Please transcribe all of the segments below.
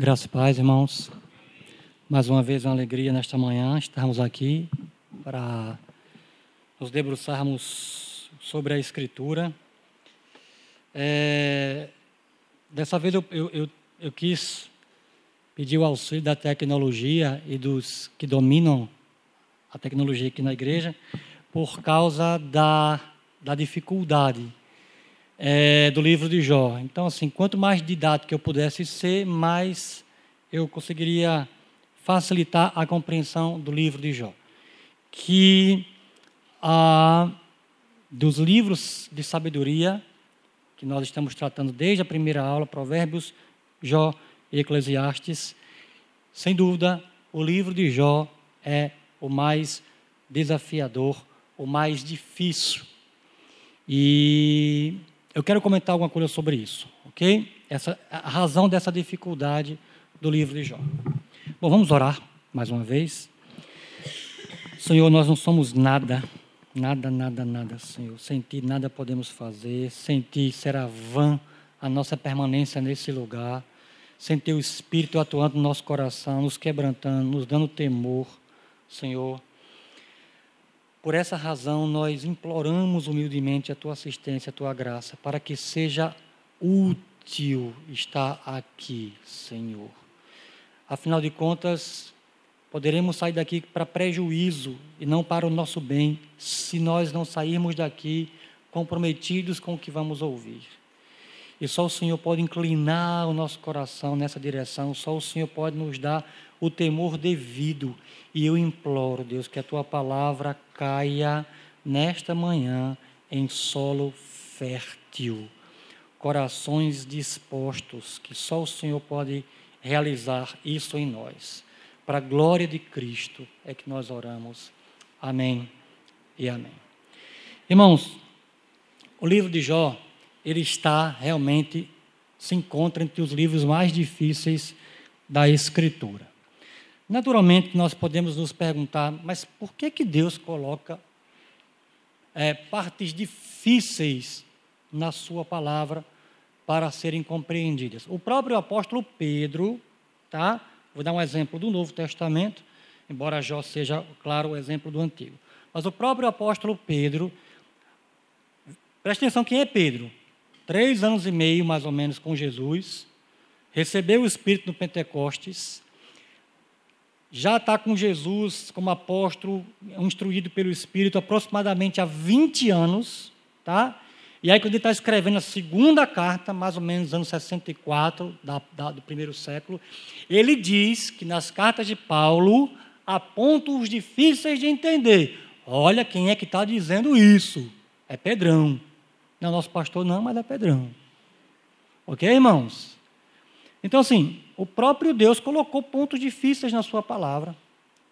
Graças e paz, irmãos. Mais uma vez, uma alegria nesta manhã estarmos aqui para nos debruçarmos sobre a Escritura. É, dessa vez eu, eu, eu, eu quis pedir o auxílio da tecnologia e dos que dominam a tecnologia aqui na igreja, por causa da, da dificuldade é, do livro de Jó. Então, assim, quanto mais didático eu pudesse ser, mais eu conseguiria facilitar a compreensão do livro de Jó. Que dos livros de sabedoria que nós estamos tratando desde a primeira aula, Provérbios, Jó e Eclesiastes, sem dúvida, o livro de Jó é o mais desafiador, o mais difícil. E eu quero comentar alguma coisa sobre isso, ok? Essa, a razão dessa dificuldade do livro de Jó. Bom, vamos orar mais uma vez. Senhor, nós não somos nada, nada, nada, nada, Senhor. Sem Ti nada podemos fazer, sem Ti será vã a nossa permanência nesse lugar, sem Teu Espírito atuando no nosso coração, nos quebrantando, nos dando temor, Senhor. Por essa razão, nós imploramos humildemente a tua assistência, a tua graça, para que seja útil estar aqui, Senhor. Afinal de contas, poderemos sair daqui para prejuízo e não para o nosso bem, se nós não sairmos daqui comprometidos com o que vamos ouvir. E só o Senhor pode inclinar o nosso coração nessa direção, só o Senhor pode nos dar o temor devido. E eu imploro, Deus, que a tua palavra caia nesta manhã em solo fértil, corações dispostos, que só o Senhor pode realizar isso em nós. Para a glória de Cristo é que nós oramos. Amém e amém. Irmãos, o livro de Jó, ele está realmente, se encontra entre os livros mais difíceis da Escritura. Naturalmente, nós podemos nos perguntar, mas por que, que Deus coloca é, partes difíceis na Sua palavra para serem compreendidas? O próprio apóstolo Pedro, tá? vou dar um exemplo do Novo Testamento, embora Jó seja, claro, o exemplo do Antigo. Mas o próprio apóstolo Pedro, preste atenção quem é Pedro. Três anos e meio, mais ou menos, com Jesus, recebeu o Espírito no Pentecostes, já está com Jesus como apóstolo, instruído pelo Espírito, aproximadamente há 20 anos, tá? E aí, quando ele está escrevendo a segunda carta, mais ou menos anos 64, da, da, do primeiro século, ele diz que nas cartas de Paulo há pontos difíceis de entender. Olha quem é que está dizendo isso. É Pedrão. Não é nosso pastor, não, mas é Pedrão. Ok, irmãos? Então, assim, o próprio Deus colocou pontos difíceis na sua palavra.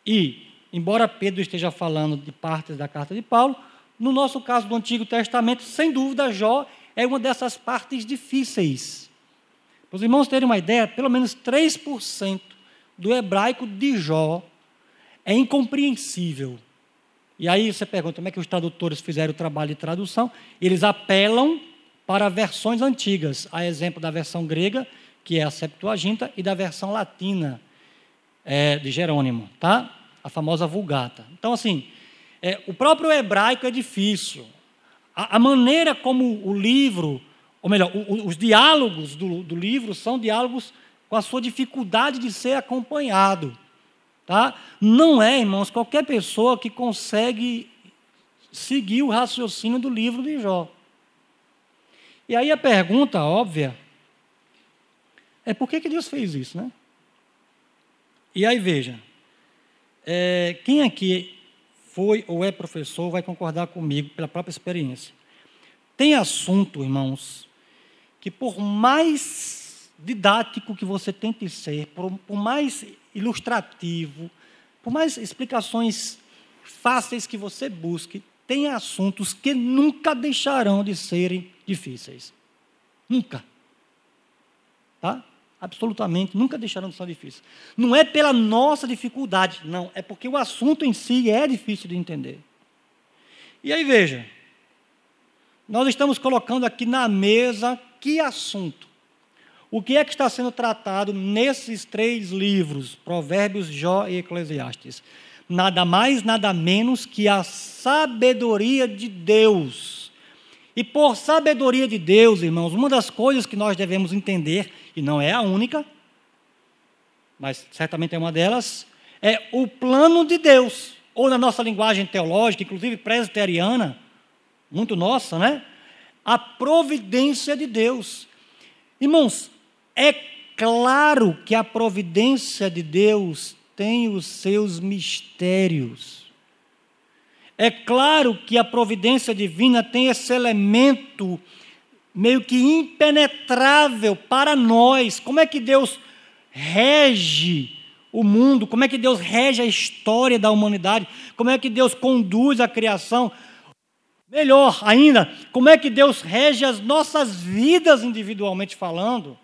E, embora Pedro esteja falando de partes da carta de Paulo, no nosso caso do Antigo Testamento, sem dúvida, Jó é uma dessas partes difíceis. Para os irmãos terem uma ideia, pelo menos 3% do hebraico de Jó é incompreensível. E aí você pergunta como é que os tradutores fizeram o trabalho de tradução? Eles apelam para versões antigas, a exemplo da versão grega que é a Septuaginta, e da versão latina é, de Jerônimo, tá? A famosa Vulgata. Então, assim, é, o próprio hebraico é difícil. A, a, maneira como o livro, ou melhor, o, os diálogos do, do livro são diálogos com a sua dificuldade de ser acompanhado. Tá? Não é, irmãos, qualquer pessoa que consegue seguir o raciocínio do livro de Jó. E aí a pergunta óbvia é por que, que Deus fez isso, né? E aí veja, é, quem aqui foi ou é professor vai concordar comigo pela própria experiência. Tem assunto, irmãos, que por mais didático que você tente ser, por, por mais ilustrativo, por mais explicações fáceis que você busque, tem assuntos que nunca deixarão de serem difíceis. Nunca. Tá? Absolutamente, nunca deixarão de ser difíceis. Não é pela nossa dificuldade, não, é porque o assunto em si é difícil de entender. E aí veja, nós estamos colocando aqui na mesa que assunto? O que é que está sendo tratado nesses três livros, Provérbios, Jó e Eclesiastes? Nada mais, nada menos que a sabedoria de Deus. E por sabedoria de Deus, irmãos, uma das coisas que nós devemos entender, e não é a única, mas certamente é uma delas, é o plano de Deus, ou na nossa linguagem teológica, inclusive presbiteriana, muito nossa, né? A providência de Deus. Irmãos, é claro que a providência de Deus tem os seus mistérios. É claro que a providência divina tem esse elemento meio que impenetrável para nós. Como é que Deus rege o mundo? Como é que Deus rege a história da humanidade? Como é que Deus conduz a criação? Melhor ainda, como é que Deus rege as nossas vidas individualmente falando?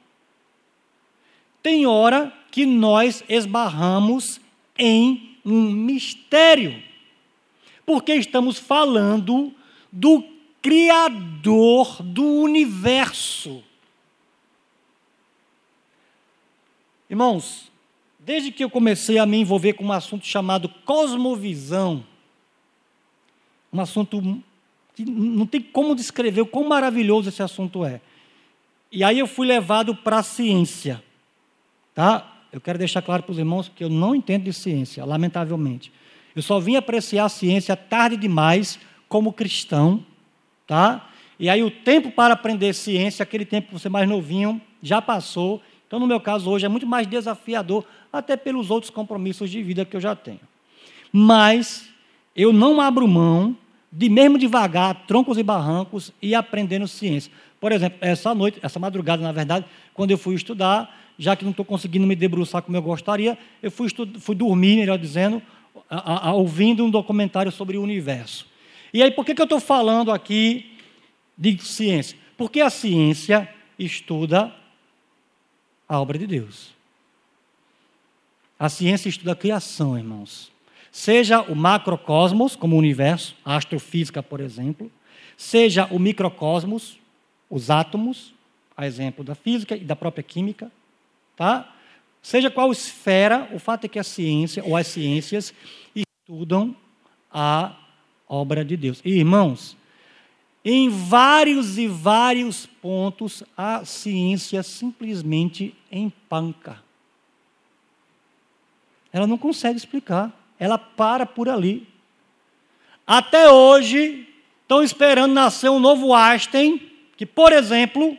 Tem hora que nós esbarramos em um mistério, porque estamos falando do Criador do universo. Irmãos, desde que eu comecei a me envolver com um assunto chamado cosmovisão, um assunto que não tem como descrever o quão maravilhoso esse assunto é. E aí eu fui levado para a ciência. Tá? Eu quero deixar claro para os irmãos que eu não entendo de ciência, lamentavelmente. Eu só vim apreciar a ciência tarde demais como cristão, tá? E aí o tempo para aprender ciência, aquele tempo que você mais novinho, já passou. Então, no meu caso hoje é muito mais desafiador, até pelos outros compromissos de vida que eu já tenho. Mas eu não abro mão de mesmo devagar, troncos e barrancos e aprendendo ciência. Por exemplo, essa noite, essa madrugada, na verdade, quando eu fui estudar, já que não estou conseguindo me debruçar como eu gostaria, eu fui, fui dormir, melhor dizendo, a, a, ouvindo um documentário sobre o universo. E aí, por que, que eu estou falando aqui de ciência? Porque a ciência estuda a obra de Deus. A ciência estuda a criação, irmãos. Seja o macrocosmos, como o universo, a astrofísica, por exemplo, seja o microcosmos, os átomos, a exemplo da física e da própria química, Tá? Seja qual esfera, o fato é que a ciência ou as ciências estudam a obra de Deus. Irmãos, em vários e vários pontos a ciência simplesmente empanca. Ela não consegue explicar, ela para por ali. Até hoje, estão esperando nascer um novo Einstein, que, por exemplo,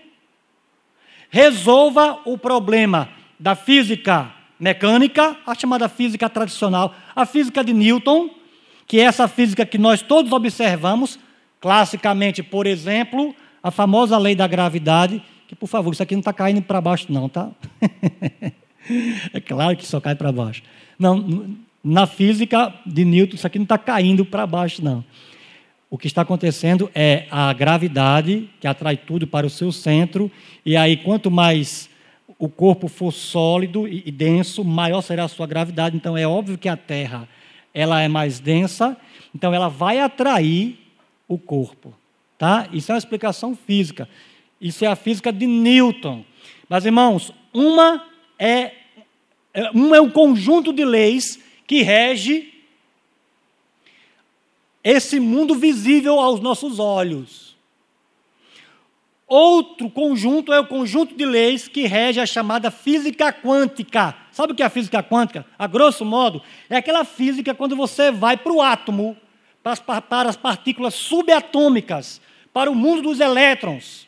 resolva o problema da física mecânica, a chamada física tradicional, a física de Newton, que é essa física que nós todos observamos, classicamente, por exemplo, a famosa lei da gravidade, que, por favor, isso aqui não está caindo para baixo, não, tá? é claro que só cai para baixo. Não, na física de Newton, isso aqui não está caindo para baixo, não. O que está acontecendo é a gravidade que atrai tudo para o seu centro, e aí quanto mais o corpo for sólido e denso, maior será a sua gravidade. Então é óbvio que a Terra ela é mais densa, então ela vai atrair o corpo, tá? Isso é uma explicação física. Isso é a física de Newton. Mas irmãos, uma é, é um é o conjunto de leis que rege esse mundo visível aos nossos olhos. Outro conjunto é o conjunto de leis que rege a chamada física quântica. Sabe o que é a física quântica? A grosso modo, é aquela física quando você vai para o átomo, para as, para as partículas subatômicas, para o mundo dos elétrons.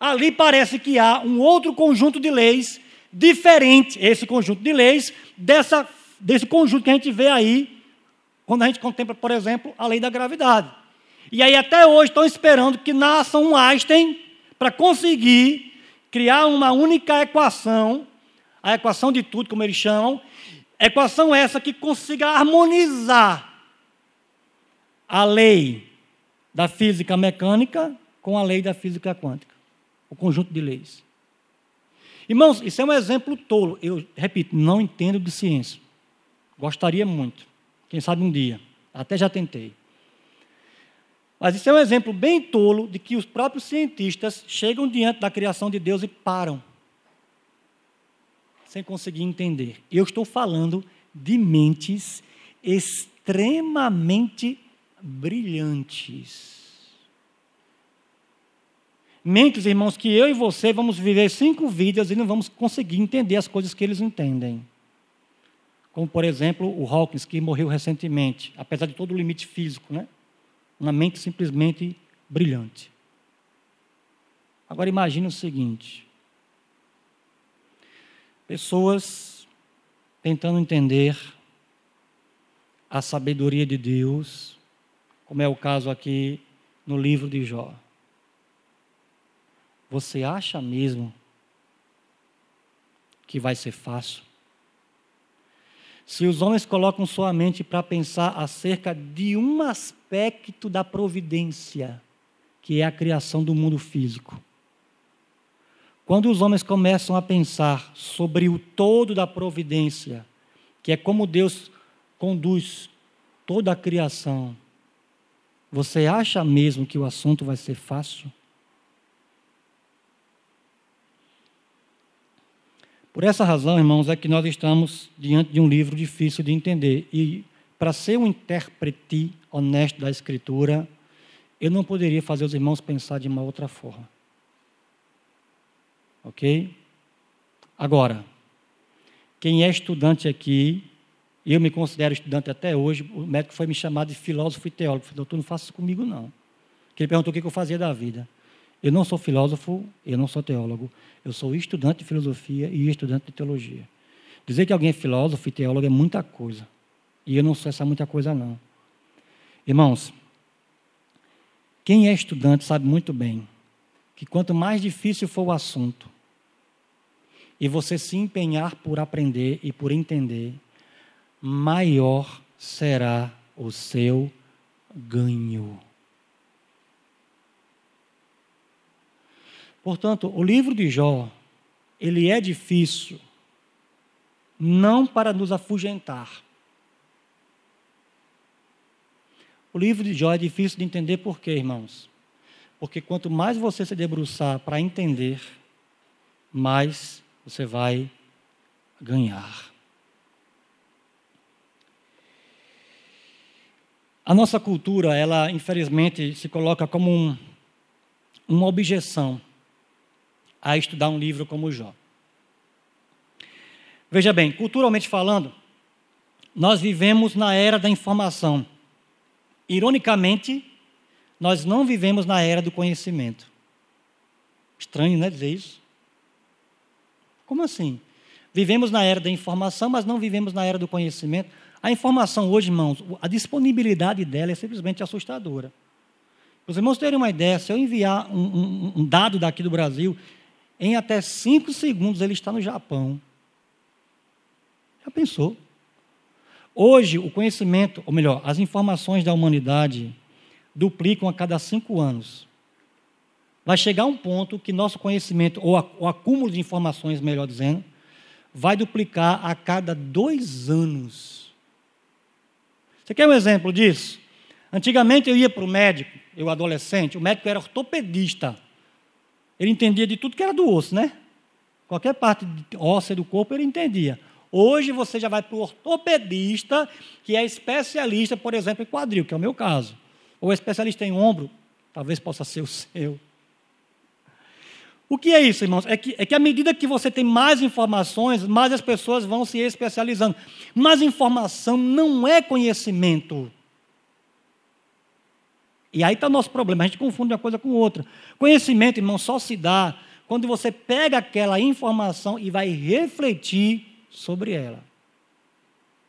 Ali parece que há um outro conjunto de leis diferente, esse conjunto de leis, dessa, desse conjunto que a gente vê aí quando a gente contempla, por exemplo, a lei da gravidade. E aí até hoje estão esperando que nasça um Einstein para conseguir criar uma única equação, a equação de tudo, como eles chamam, equação essa que consiga harmonizar a lei da física mecânica com a lei da física quântica, o conjunto de leis. Irmãos, isso é um exemplo tolo. Eu repito, não entendo de ciência. Gostaria muito. Quem sabe um dia. Até já tentei. Mas isso é um exemplo bem tolo de que os próprios cientistas chegam diante da criação de Deus e param. Sem conseguir entender. Eu estou falando de mentes extremamente brilhantes. Mentes, irmãos, que eu e você vamos viver cinco vidas e não vamos conseguir entender as coisas que eles entendem. Como, por exemplo, o Hawkins, que morreu recentemente, apesar de todo o limite físico, né? Uma mente simplesmente brilhante. Agora imagine o seguinte: pessoas tentando entender a sabedoria de Deus, como é o caso aqui no livro de Jó. Você acha mesmo que vai ser fácil? Se os homens colocam sua mente para pensar acerca de um aspecto da providência, que é a criação do mundo físico. Quando os homens começam a pensar sobre o todo da providência, que é como Deus conduz toda a criação, você acha mesmo que o assunto vai ser fácil? Por essa razão, irmãos, é que nós estamos diante de um livro difícil de entender. E para ser um intérprete honesto da Escritura, eu não poderia fazer os irmãos pensar de uma outra forma. Ok? Agora, quem é estudante aqui, eu me considero estudante até hoje, o médico foi me chamar de filósofo e teólogo. Eu falei, doutor, não faça isso comigo, não. Porque ele perguntou o que eu fazia da vida. Eu não sou filósofo, eu não sou teólogo. Eu sou estudante de filosofia e estudante de teologia. Dizer que alguém é filósofo e teólogo é muita coisa. E eu não sou essa muita coisa, não. Irmãos, quem é estudante sabe muito bem que quanto mais difícil for o assunto, e você se empenhar por aprender e por entender, maior será o seu ganho. Portanto, o livro de Jó, ele é difícil não para nos afugentar. O livro de Jó é difícil de entender por quê, irmãos? Porque quanto mais você se debruçar para entender, mais você vai ganhar. A nossa cultura, ela infelizmente se coloca como um, uma objeção a estudar um livro como Jó. Veja bem, culturalmente falando, nós vivemos na era da informação. Ironicamente, nós não vivemos na era do conhecimento. Estranho, né, dizer isso? Como assim? Vivemos na era da informação, mas não vivemos na era do conhecimento. A informação hoje, irmãos, a disponibilidade dela é simplesmente assustadora. Os irmãos terem uma ideia, se eu enviar um, um, um dado daqui do Brasil em até cinco segundos ele está no Japão. Já pensou? Hoje, o conhecimento, ou melhor, as informações da humanidade duplicam a cada cinco anos. Vai chegar um ponto que nosso conhecimento, ou o acúmulo de informações, melhor dizendo, vai duplicar a cada dois anos. Você quer um exemplo disso? Antigamente eu ia para o médico, eu adolescente, o médico era ortopedista. Ele entendia de tudo que era do osso, né? Qualquer parte óssea do corpo ele entendia. Hoje você já vai para o ortopedista, que é especialista, por exemplo, em quadril, que é o meu caso. Ou especialista em ombro, talvez possa ser o seu. O que é isso, irmãos? É que, é que à medida que você tem mais informações, mais as pessoas vão se especializando. Mas informação não é conhecimento. E aí está o nosso problema, a gente confunde uma coisa com outra. Conhecimento, irmão, só se dá quando você pega aquela informação e vai refletir sobre ela.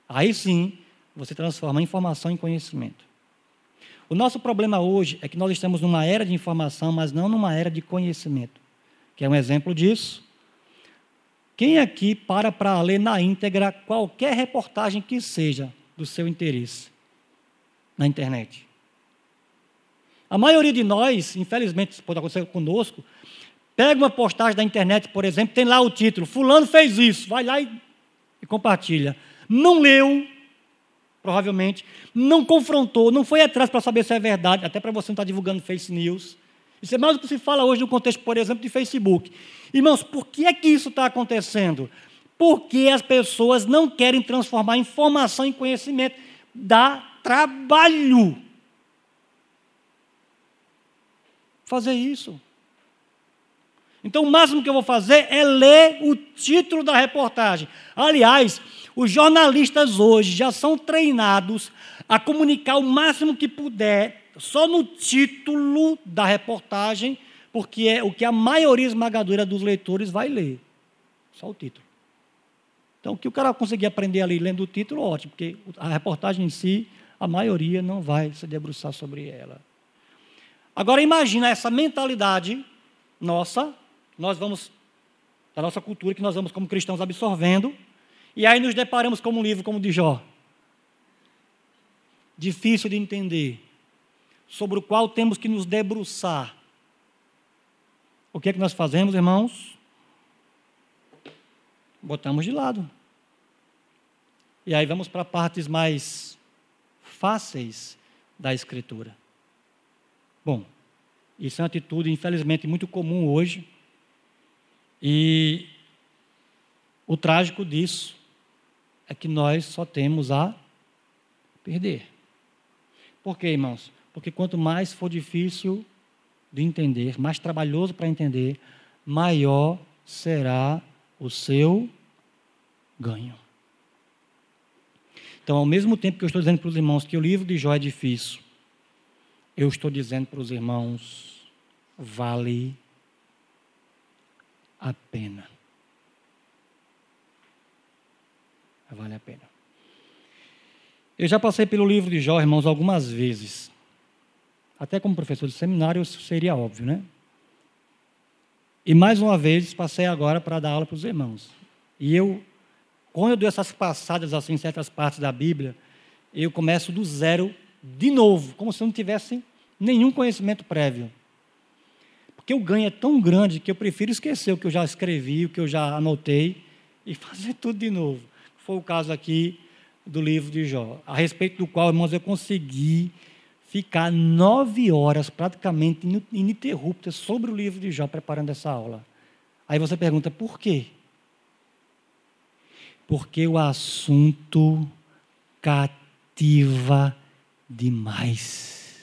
Aí sim, você transforma a informação em conhecimento. O nosso problema hoje é que nós estamos numa era de informação, mas não numa era de conhecimento. Que é um exemplo disso. Quem aqui para para ler na íntegra qualquer reportagem que seja do seu interesse na internet? A maioria de nós, infelizmente, isso pode acontecer conosco, pega uma postagem da internet, por exemplo, tem lá o título: Fulano fez isso, vai lá e, e compartilha. Não leu, provavelmente, não confrontou, não foi atrás para saber se é verdade, até para você não estar tá divulgando fake news. Isso é mais do que se fala hoje no contexto, por exemplo, de Facebook. Irmãos, por que é que isso está acontecendo? Porque as pessoas não querem transformar informação em conhecimento. Dá trabalho fazer isso. Então, o máximo que eu vou fazer é ler o título da reportagem. Aliás, os jornalistas hoje já são treinados a comunicar o máximo que puder só no título da reportagem, porque é o que a maioria esmagadora dos leitores vai ler. Só o título. Então, o que o cara conseguir aprender ali lendo o título, ótimo, porque a reportagem em si, a maioria não vai se debruçar sobre ela. Agora, imagina essa mentalidade nossa, nós vamos, da nossa cultura, que nós vamos como cristãos absorvendo, e aí nos deparamos com um livro como o de Jó. Difícil de entender, sobre o qual temos que nos debruçar. O que é que nós fazemos, irmãos? Botamos de lado. E aí vamos para partes mais fáceis da Escritura. Bom, isso é uma atitude, infelizmente, muito comum hoje. E o trágico disso é que nós só temos a perder. Por quê, irmãos? Porque quanto mais for difícil de entender, mais trabalhoso para entender, maior será o seu ganho. Então, ao mesmo tempo que eu estou dizendo para os irmãos que o livro de Jó é difícil, eu estou dizendo para os irmãos, vale a pena. Vale a pena. Eu já passei pelo livro de Jó, irmãos, algumas vezes. Até como professor de seminário, isso seria óbvio, né? E mais uma vez passei agora para dar aula para os irmãos. E eu, quando eu dou essas passadas assim em certas partes da Bíblia, eu começo do zero de novo, como se eu não tivesse nenhum conhecimento prévio. Porque o ganho é tão grande que eu prefiro esquecer o que eu já escrevi, o que eu já anotei e fazer tudo de novo. Foi o caso aqui do livro de Jó, a respeito do qual, irmãos, eu consegui ficar nove horas praticamente ininterruptas sobre o livro de Jó, preparando essa aula. Aí você pergunta, por quê? Porque o assunto cativa demais.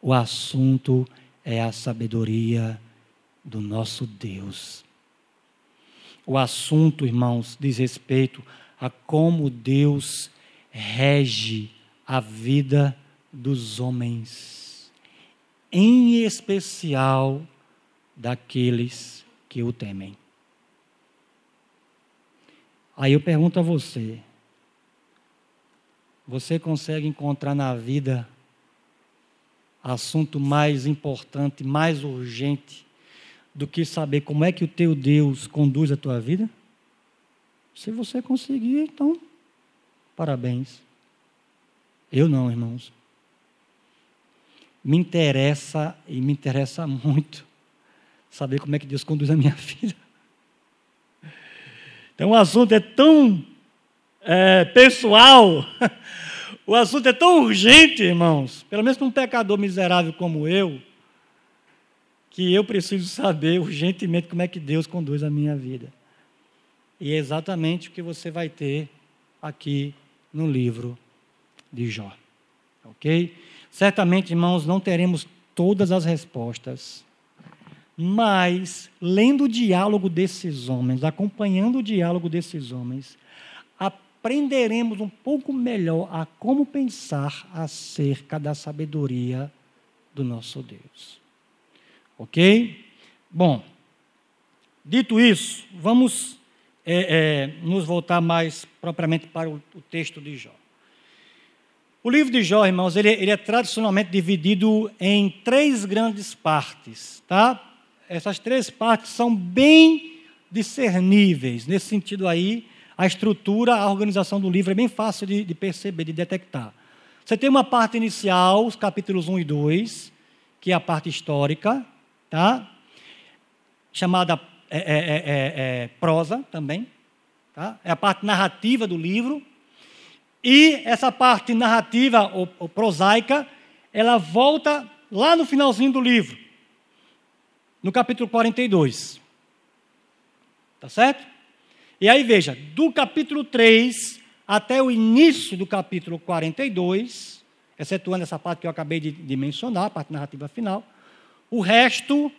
O assunto é a sabedoria do nosso Deus. O assunto, irmãos, diz respeito a como Deus rege a vida dos homens, em especial daqueles que o temem. Aí eu pergunto a você: você consegue encontrar na vida assunto mais importante, mais urgente do que saber como é que o teu Deus conduz a tua vida? Se você conseguir, então, parabéns. Eu não, irmãos. Me interessa e me interessa muito saber como é que Deus conduz a minha vida. Então o assunto é tão é, pessoal, o assunto é tão urgente, irmãos, pelo menos para um pecador miserável como eu, que eu preciso saber urgentemente como é que Deus conduz a minha vida. E é exatamente o que você vai ter aqui no livro de Jó. Ok? Certamente, irmãos, não teremos todas as respostas, mas lendo o diálogo desses homens, acompanhando o diálogo desses homens, aprenderemos um pouco melhor a como pensar acerca da sabedoria do nosso Deus. Ok? Bom, dito isso, vamos é, é, nos voltar mais propriamente para o, o texto de Jó. O livro de Jó, irmãos, ele, ele, é tradicionalmente dividido em três grandes partes, tá? Essas três partes são bem discerníveis. Nesse sentido aí, a estrutura, a organização do livro é bem fácil de, de perceber, de detectar. Você tem uma parte inicial, os capítulos 1 e 2, que é a parte histórica, tá? Chamada é, é, é, é, é prosa também, tá? É a parte narrativa do livro. E essa parte narrativa ou, ou prosaica, ela volta lá no finalzinho do livro, no capítulo 42. Tá certo? E aí veja, do capítulo 3 até o início do capítulo 42, excetuando essa parte que eu acabei de, de mencionar, a parte narrativa final, o resto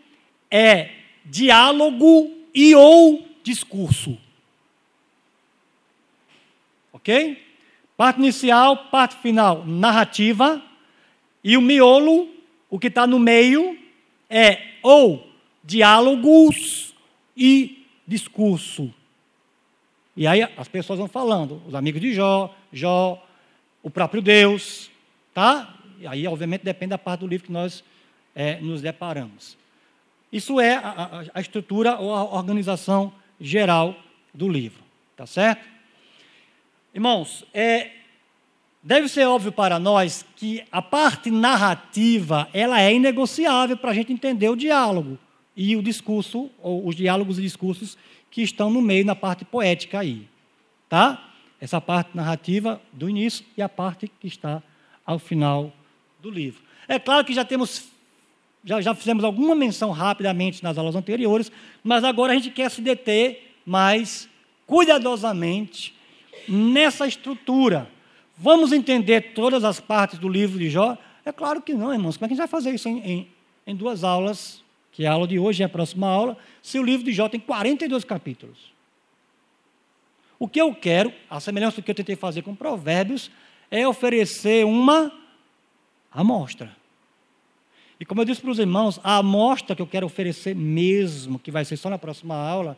é diálogo e ou discurso. Ok? Parte inicial, parte final, narrativa. E o miolo, o que está no meio, é ou diálogos e discurso. E aí as pessoas vão falando, os amigos de Jó, Jó, o próprio Deus, tá? E aí, obviamente, depende da parte do livro que nós é, nos deparamos. Isso é a, a, estrutura ou a organização geral do livro, tá certo? Irmãos, é, deve ser óbvio para nós que a parte narrativa ela é inegociável para a gente entender o diálogo e o discurso, ou os diálogos e discursos que estão no meio, na parte poética aí. Tá? Essa parte narrativa do início e a parte que está ao final do livro. É claro que já temos, já, já fizemos alguma menção rapidamente nas aulas anteriores, mas agora a gente quer se deter mais cuidadosamente nessa estrutura. Vamos entender todas as partes do livro de Jó? É claro que não, irmãos. Como é que a gente vai fazer isso em, em, em duas aulas que é a aula de hoje e a próxima aula, se o livro de Jó tem 42 capítulos. O que eu quero, a semelhança do que eu tentei fazer com Provérbios, é oferecer uma amostra. E como eu disse para os irmãos, a amostra que eu quero oferecer mesmo, que vai ser só na próxima aula,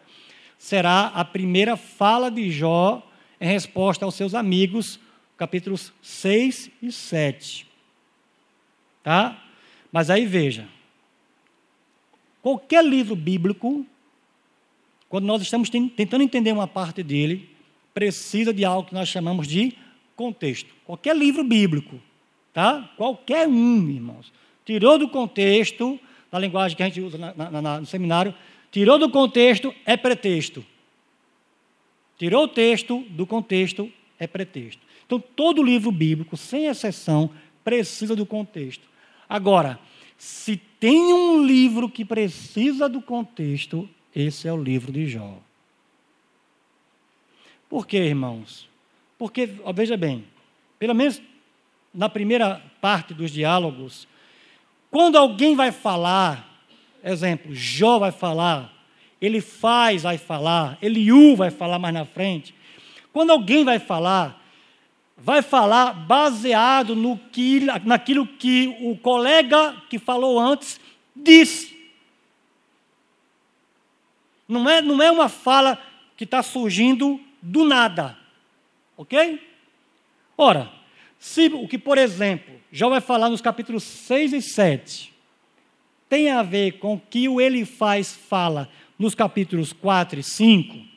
será a primeira fala de Jó em resposta aos seus amigos, capítulos 6 e 7. Tá? Mas aí veja, Qualquer livro bíblico, quando nós estamos tentando entender uma parte dele, precisa de algo que nós chamamos de contexto. Qualquer livro bíblico, tá? Qualquer um, irmãos. Tirou do contexto, na linguagem que a gente usa na, na, no seminário, tirou do contexto é pretexto. Tirou o texto do contexto é pretexto. Então, todo livro bíblico, sem exceção, precisa do contexto. Agora, se tem um livro que precisa do contexto, esse é o livro de Jó. Por quê, irmãos? Porque, ó, veja bem, pelo menos na primeira parte dos diálogos, quando alguém vai falar, exemplo, Jó vai falar, ele faz, vai falar, Eliú vai falar mais na frente. Quando alguém vai falar, vai falar baseado no que, naquilo que o colega que falou antes disse. Não é, não é uma fala que está surgindo do nada. Ok? Ora, se o que, por exemplo, Jó vai falar nos capítulos 6 e 7, tem a ver com o que o ele faz fala nos capítulos 4 e 5,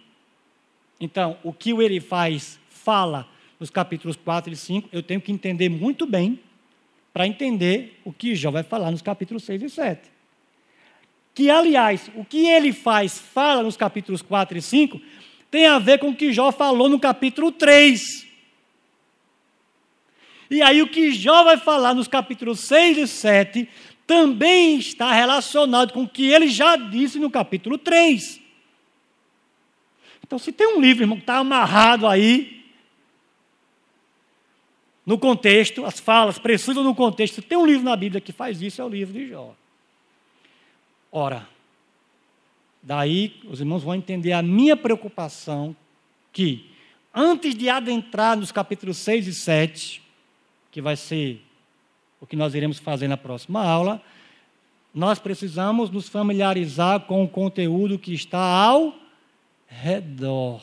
então, o que o ele faz fala nos capítulos 4 e 5, eu tenho que entender muito bem para entender o que Jó vai falar nos capítulos 6 e 7. Que, aliás, o que ele faz, fala nos capítulos 4 e 5, tem a ver com o que Jó falou no capítulo 3. E aí, o que Jó vai falar nos capítulos 6 e 7 também está relacionado com o que ele já disse no capítulo 3. Então, se tem um livro, irmão, que está amarrado aí, no contexto, as falas precisam no contexto. Tem um livro na Bíblia que faz isso, é o livro de Jó. Ora, daí os irmãos vão entender a minha preocupação que, antes de adentrar nos capítulos 6 e 7, que vai ser o que nós iremos fazer na próxima aula, nós precisamos nos familiarizar com o conteúdo que está ao redor,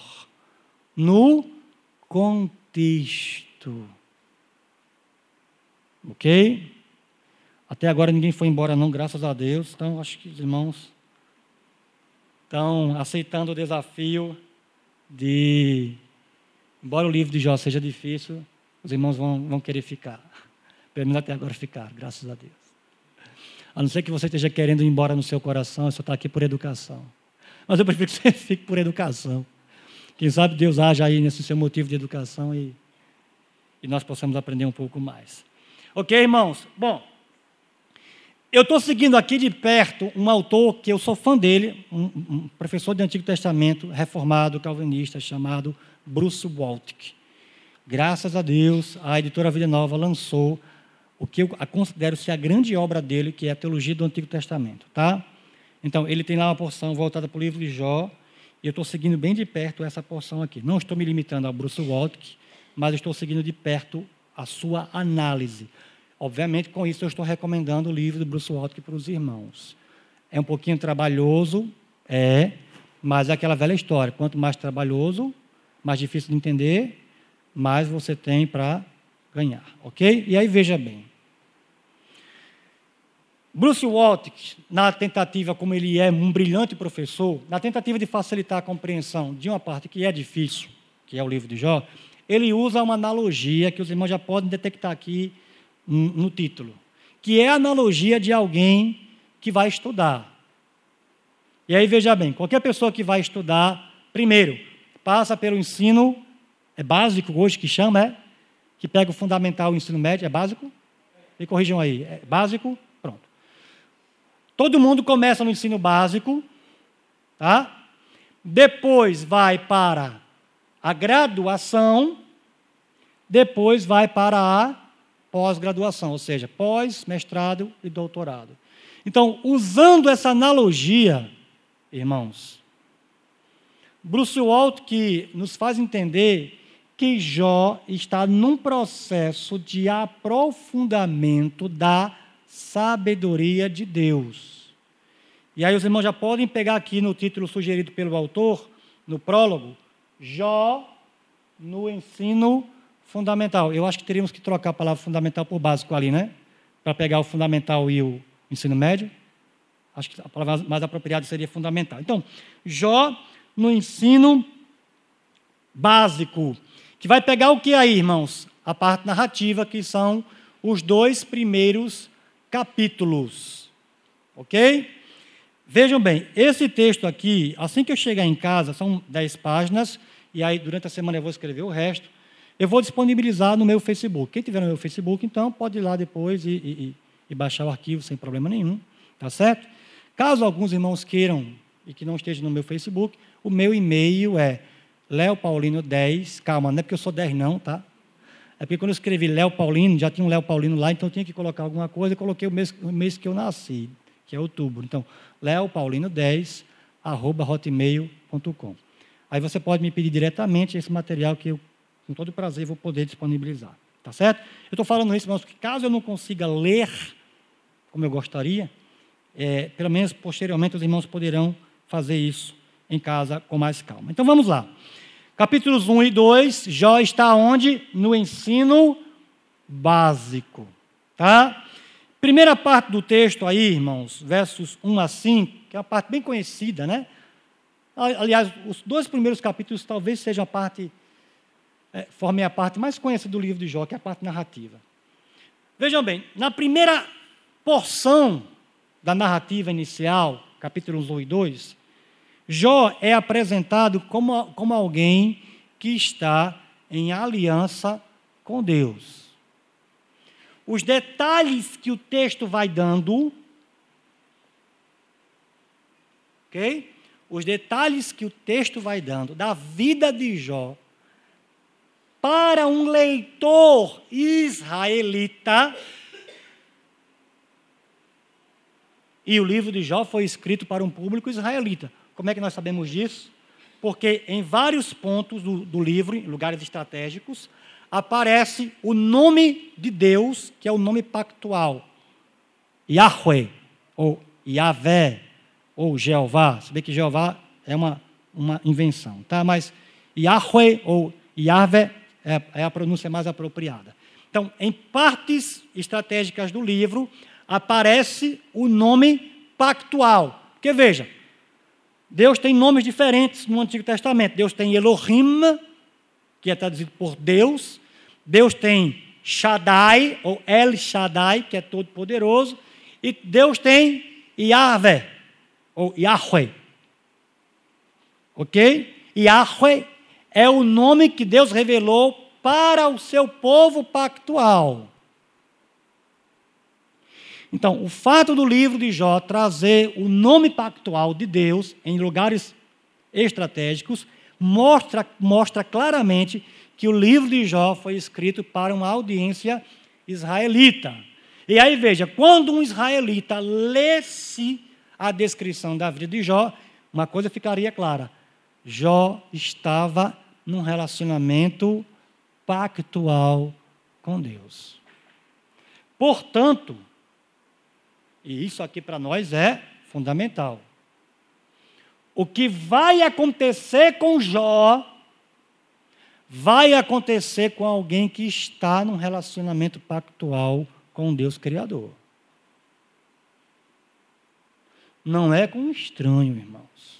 no contexto. Ok? Até agora ninguém foi embora, não, graças a Deus. Então, acho que os irmãos estão aceitando o desafio de, embora o livro de Jó seja difícil, os irmãos vão, vão querer ficar. Pelo menos até agora ficar, graças a Deus. A não ser que você esteja querendo ir embora no seu coração, eu só está aqui por educação. Mas eu prefiro que você fique por educação. Quem sabe Deus haja aí nesse seu motivo de educação e, e nós possamos aprender um pouco mais. Ok, irmãos? Bom, Eu estou seguindo aqui de perto um autor que eu sou fã dele, um, um professor de Antigo Testamento, reformado, calvinista, chamado Bruce Waltke. Graças a Deus, a editora Vida Nova lançou o que eu considero ser a grande obra dele, que é a Teologia do Antigo Testamento. Tá? Então, ele tem lá uma porção voltada para o livro de Jó, e eu estou seguindo bem de perto essa porção aqui. Não estou me limitando ao Bruce Waltke, mas estou seguindo de perto a sua análise. Obviamente, com isso, eu estou recomendando o livro do Bruce Waltke para os irmãos. É um pouquinho trabalhoso, é, mas é aquela velha história. Quanto mais trabalhoso, mais difícil de entender, mais você tem para ganhar, ok? E aí veja bem. Bruce Waltke, na tentativa, como ele é um brilhante professor, na tentativa de facilitar a compreensão de uma parte que é difícil, que é o livro de Jó, ele usa uma analogia que os irmãos já podem detectar aqui no título, que é a analogia de alguém que vai estudar. E aí veja bem, qualquer pessoa que vai estudar, primeiro, passa pelo ensino, é básico hoje que chama, é? Que pega o fundamental o ensino médio, é básico? Me corrijam aí, é básico? Pronto. Todo mundo começa no ensino básico, tá? Depois vai para a graduação, depois vai para a pós-graduação, ou seja, pós, mestrado e doutorado. Então, usando essa analogia, irmãos, Bruce Walt que nos faz entender que Jó está num processo de aprofundamento da sabedoria de Deus. E aí os irmãos já podem pegar aqui no título sugerido pelo autor, no prólogo, Jó no ensino fundamental. Eu acho que teríamos que trocar a palavra fundamental por básico ali, né? Para pegar o fundamental e o ensino médio. Acho que a palavra mais apropriada seria fundamental. Então, Jó no ensino básico, que vai pegar o que aí, irmãos? A parte narrativa, que são os dois primeiros capítulos. Ok? Vejam bem, esse texto aqui, assim que eu chegar em casa, são dez páginas, e aí durante a semana eu vou escrever o resto. Eu vou disponibilizar no meu Facebook. Quem tiver no meu Facebook, então, pode ir lá depois e, e, e baixar o arquivo sem problema nenhum. Tá certo? Caso alguns irmãos queiram e que não estejam no meu Facebook, o meu e-mail é leopaulino10. Calma, não é porque eu sou 10 não, tá? É porque quando eu escrevi Léo Paulino, já tinha um Léo Paulino lá, então eu tinha que colocar alguma coisa, e coloquei o mês, o mês que eu nasci, que é outubro. Então, leopaulino10, arroba hotmail.com. Aí você pode me pedir diretamente esse material que eu, com todo prazer, vou poder disponibilizar. Tá certo? Eu estou falando isso, mas caso eu não consiga ler como eu gostaria, é, pelo menos posteriormente os irmãos poderão fazer isso em casa com mais calma. Então vamos lá. Capítulos 1 e 2, Jó está onde? No ensino básico. Tá? Primeira parte do texto aí, irmãos, versos 1 a 5, que é uma parte bem conhecida, né? Aliás, os dois primeiros capítulos talvez sejam a parte, é, formem a parte mais conhecida do livro de Jó, que é a parte narrativa. Vejam bem, na primeira porção da narrativa inicial, capítulos 1 e 2, Jó é apresentado como, como alguém que está em aliança com Deus. Os detalhes que o texto vai dando, ok? Os detalhes que o texto vai dando da vida de Jó para um leitor israelita. E o livro de Jó foi escrito para um público israelita. Como é que nós sabemos disso? Porque em vários pontos do, do livro, em lugares estratégicos, aparece o nome de Deus, que é o nome pactual. Yahweh, ou Yahvé, ou Jeová. Se bem que Jeová é uma, uma invenção, tá? Mas Yahweh ou Yahvé é, é a pronúncia mais apropriada. Então, em partes estratégicas do livro, aparece o nome pactual. Porque veja, Deus tem nomes diferentes no Antigo Testamento. Deus tem Elohim, que é traduzido por Deus. Deus tem Shaddai, ou El Shaddai, que é todo-poderoso. E Deus tem Yahvé, ou Yahweh. Ok? Yahweh é o nome que Deus revelou para o seu povo pactual. Então, o fato do livro de Jó trazer o nome pactual de Deus em lugares estratégicos mostra, mostra claramente que o livro de Jó foi escrito para uma audiência israelita. E aí veja, quando um israelita lesse a descrição da vida de Jó, uma coisa ficaria clara: Jó estava num relacionamento pactual com Deus. Portanto, e isso aqui para nós é fundamental. O que vai acontecer com Jó vai acontecer com alguém que está num relacionamento pactual com Deus Criador. Não é com um estranho, irmãos.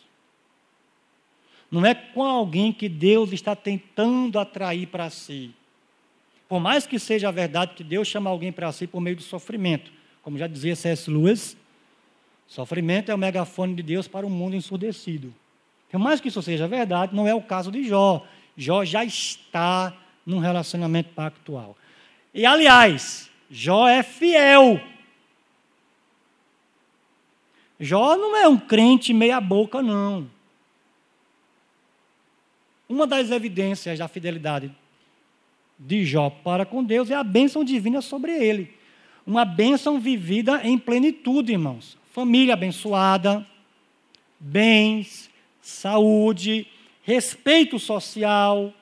Não é com alguém que Deus está tentando atrair para si. Por mais que seja a verdade que Deus chama alguém para si por meio do sofrimento. Como já dizia C.S. Lewis, sofrimento é o megafone de Deus para o mundo ensurdecido. Por mais que isso seja verdade, não é o caso de Jó. Jó já está num relacionamento pactual. E, aliás, Jó é fiel. Jó não é um crente meia-boca, não. Uma das evidências da fidelidade de Jó para com Deus é a bênção divina sobre ele. Uma bênção vivida em plenitude, irmãos. Família abençoada, bens, saúde, respeito social.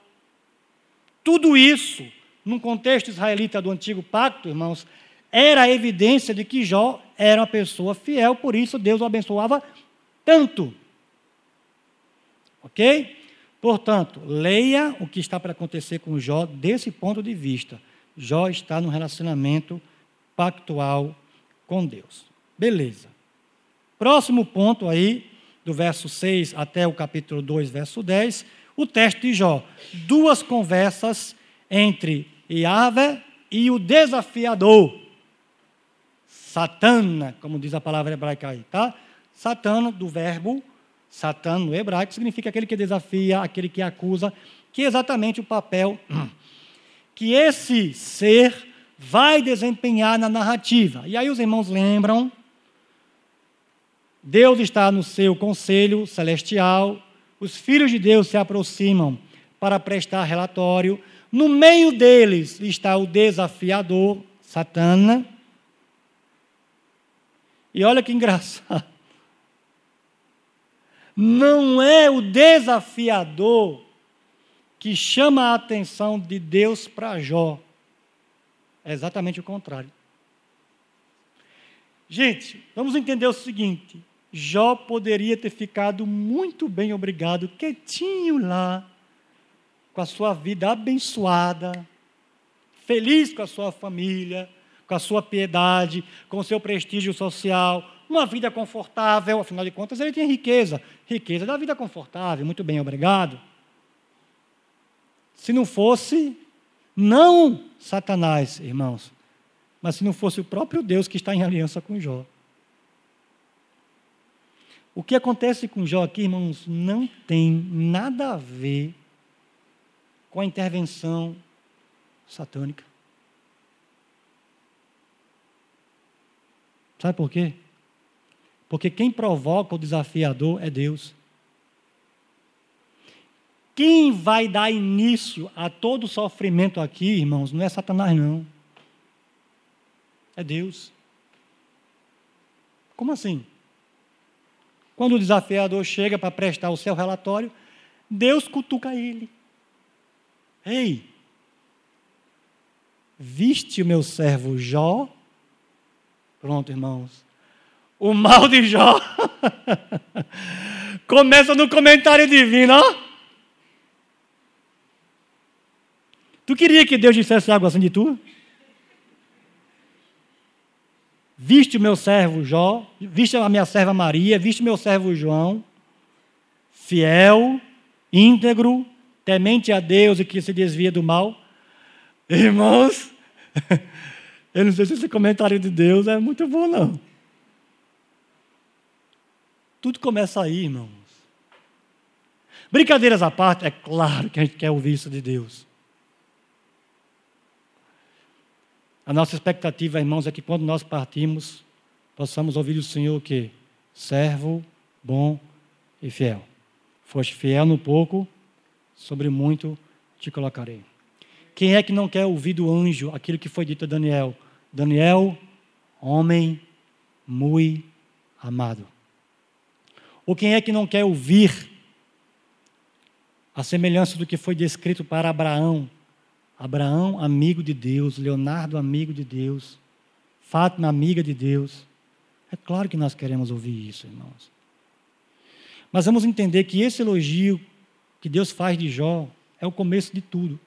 Tudo isso, num contexto israelita do antigo pacto, irmãos, era evidência de que Jó era uma pessoa fiel, por isso Deus o abençoava tanto. Ok? Portanto, leia o que está para acontecer com Jó desse ponto de vista. Jó está num relacionamento pactual com Deus. Beleza. Próximo ponto aí, do verso 6 até o capítulo 2, verso 10, o texto de Jó. Duas conversas entre Yahvé e o desafiador. Satana, como diz a palavra hebraica aí, tá? Satana, do verbo Satã, no hebraico, significa aquele que desafia, aquele que acusa, que é exatamente o papel que esse ser vai desempenhar na narrativa. E aí os irmãos lembram Deus está no seu conselho celestial, os filhos de Deus se aproximam para prestar relatório. No meio deles está o desafiador, Satana. E olha que engraçado. Não é o desafiador que chama a atenção de Deus para Jó. É exatamente o contrário. Gente, vamos entender o seguinte: Jó poderia ter ficado muito bem, obrigado, quietinho lá, com a sua vida abençoada, feliz com a sua família, com a sua piedade, com o seu prestígio social, uma vida confortável, afinal de contas ele tinha riqueza, riqueza da vida confortável, muito bem, obrigado. Se não fosse, não Satanás, irmãos, mas se não fosse o próprio Deus que está em aliança com Jó. O que acontece com Jó aqui, irmãos, não tem nada a ver com a intervenção satânica. Sabe por quê? Porque quem provoca o desafiador é Deus. Quem vai dar início a todo o sofrimento aqui, irmãos, não é Satanás, não. É Deus. Como assim? Quando o desafiador chega para prestar o seu relatório, Deus cutuca ele. Ei, viste o meu servo Jó? Pronto, irmãos. O mal de Jó começa no comentário divino, ó. Tu queria que Deus dissesse algo assim de tu? Viste o meu servo Jó, viste a minha serva Maria, viste o meu servo João, fiel, íntegro, temente a Deus e que se desvia do mal. Irmãos, eu não sei se esse comentário de Deus é muito bom, não. Tudo começa aí, irmãos. Brincadeiras à parte, é claro que a gente quer ouvir isso de Deus. A nossa expectativa, irmãos, é que quando nós partimos, possamos ouvir do Senhor o quê? Servo, bom e fiel. Foste fiel no pouco, sobre muito te colocarei. Quem é que não quer ouvir do anjo aquilo que foi dito a Daniel? Daniel, homem muito amado. Ou quem é que não quer ouvir a semelhança do que foi descrito para Abraão? Abraão, amigo de Deus, Leonardo, amigo de Deus, Fátima, amiga de Deus. É claro que nós queremos ouvir isso, irmãos. Mas vamos entender que esse elogio que Deus faz de Jó é o começo de tudo.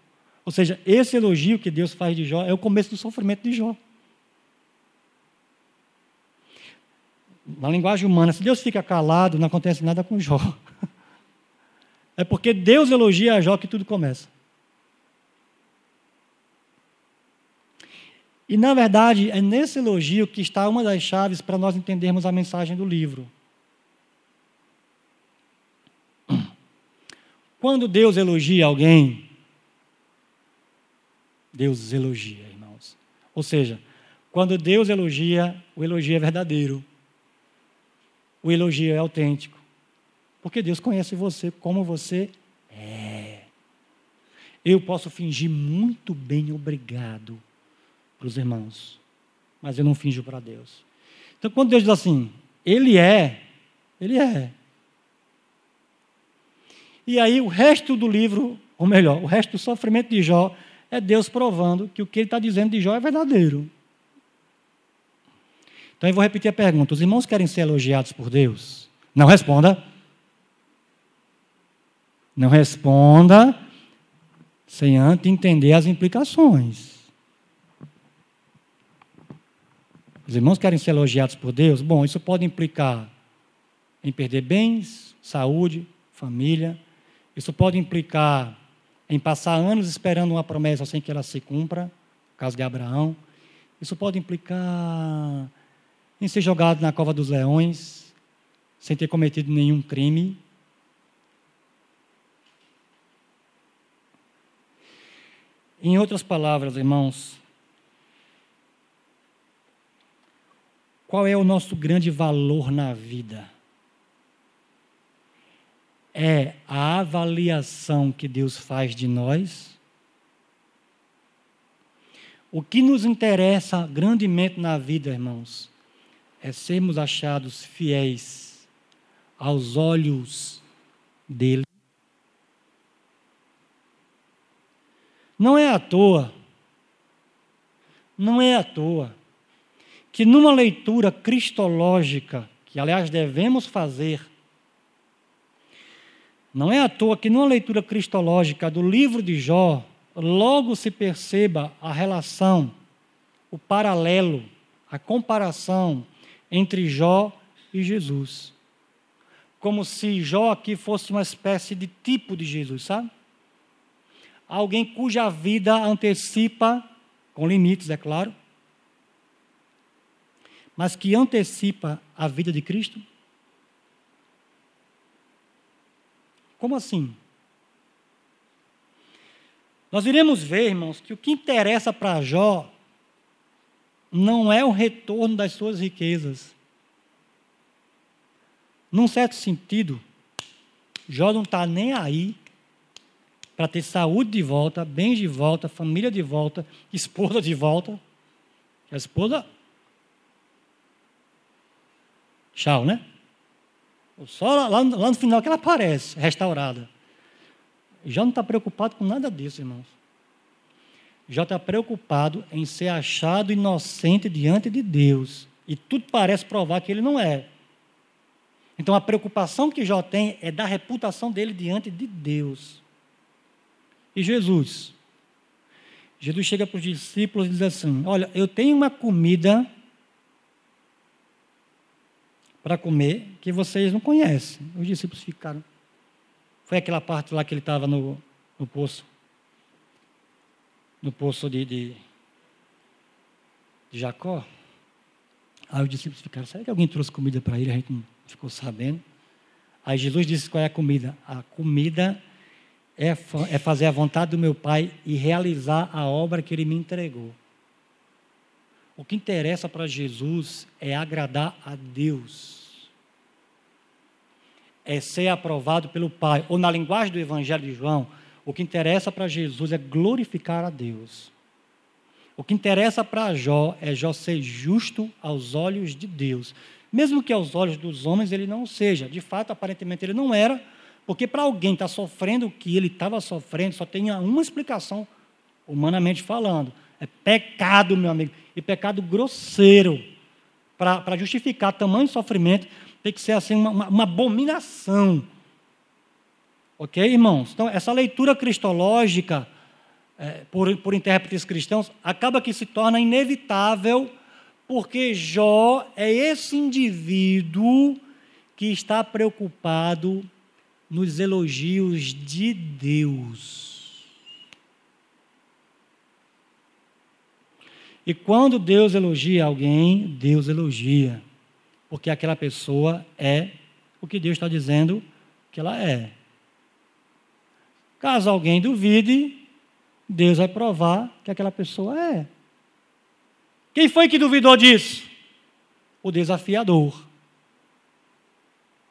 Ou seja, esse elogio que Deus faz de Jó é o começo do sofrimento de Jó. Na linguagem humana, se Deus fica calado, não acontece nada com Jó. É porque Deus elogia a Jó que tudo começa. E, na verdade, é nesse elogio que está uma das chaves para nós entendermos a mensagem do livro. Quando Deus elogia alguém, Deus elogia, irmãos. Ou seja, quando Deus elogia, o elogio é verdadeiro. O elogio é autêntico. Porque Deus conhece você como você é. Eu posso fingir muito bem obrigado para os irmãos, mas eu não finjo para Deus. Então, quando Deus diz assim, Ele é, Ele é. E aí o resto do livro, ou melhor, o resto do sofrimento de Jó é Deus provando que o que ele está dizendo de Jó é verdadeiro. Então eu vou repetir a pergunta: os irmãos querem ser elogiados por Deus? Não responda. Não responda sem antes entender as implicações. Os irmãos querem ser elogiados por Deus? Bom, isso pode implicar em perder bens, saúde, família, isso pode implicar em passar anos esperando uma promessa sem que ela se cumpra, no caso de Abraão. Isso pode implicar em ser jogado na cova dos leões, sem ter cometido nenhum crime. Em outras palavras, irmãos, qual é o nosso grande valor na vida? é a avaliação que Deus faz de nós. O que nos interessa grandemente na vida, irmãos, é sermos achados fiéis aos olhos dele. Não é à toa, não é à toa, que numa leitura cristológica, que aliás devemos fazer, não é à toa que numa leitura cristológica do livro de Jó, logo se perceba a relação, o paralelo, a comparação entre Jó e Jesus. Como se Jó aqui fosse uma espécie de tipo de Jesus, sabe? Alguém cuja vida antecipa, com limites, é claro, mas que antecipa a vida de Cristo. Como assim? Nós iremos ver, irmãos, que o que interessa para Jó não é o retorno das suas riquezas. Num certo sentido, Jó não está nem aí para ter saúde de volta, bens de volta, família de volta, esposa de volta. A esposa. Tchau, né? Só lá, lá no final que ela aparece, restaurada. Já não está preocupado com nada disso, irmãos. Já está preocupado em ser achado inocente diante de Deus. E tudo parece provar que ele não é. Então a preocupação que Jó tem é da reputação dele diante de Deus. E Jesus? Jesus chega para os discípulos e diz assim: Olha, eu tenho uma comida para comer que vocês não conhecem. Os discípulos ficaram. Foi aquela parte lá que ele estava no, no poço. No poço de, de, de Jacó. Aí os discípulos ficaram, será que alguém trouxe comida para ele? A gente não ficou sabendo. Aí Jesus disse qual é a comida. A comida é, é fazer a vontade do meu Pai e realizar a obra que ele me entregou. O que interessa para Jesus é agradar a Deus. É ser aprovado pelo Pai. Ou na linguagem do Evangelho de João, o que interessa para Jesus é glorificar a Deus. O que interessa para Jó é Jó ser justo aos olhos de Deus. Mesmo que aos olhos dos homens ele não seja. De fato, aparentemente ele não era, porque para alguém estar tá sofrendo o que ele estava sofrendo, só tem uma explicação, humanamente falando. É pecado, meu amigo. E pecado grosseiro. Para justificar tamanho sofrimento, tem que ser assim uma, uma, uma abominação. Ok, irmãos? Então, essa leitura cristológica, é, por, por intérpretes cristãos, acaba que se torna inevitável, porque Jó é esse indivíduo que está preocupado nos elogios de Deus. E quando Deus elogia alguém, Deus elogia, porque aquela pessoa é o que Deus está dizendo que ela é. Caso alguém duvide, Deus vai provar que aquela pessoa é. Quem foi que duvidou disso? O desafiador.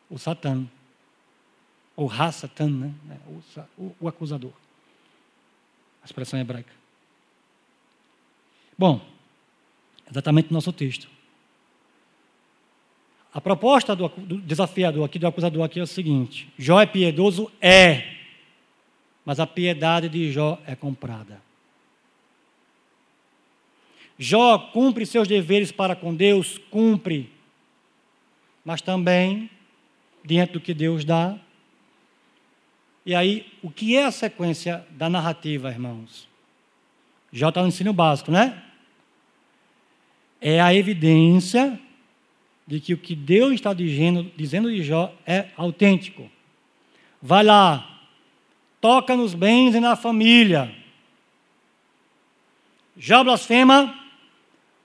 O Satã. Ou Ra-Satã, né? É, o, o acusador. A expressão hebraica. Bom, exatamente o nosso texto. A proposta do, do desafiador aqui, do acusador aqui é o seguinte: Jó é piedoso? É mas a piedade de Jó é comprada. Jó cumpre seus deveres para com Deus, cumpre, mas também diante do que Deus dá. E aí, o que é a sequência da narrativa, irmãos? Jó está no ensino básico, né? É a evidência de que o que Deus está dizendo, dizendo de Jó é autêntico. Vai lá, toca nos bens e na família. Já blasfema?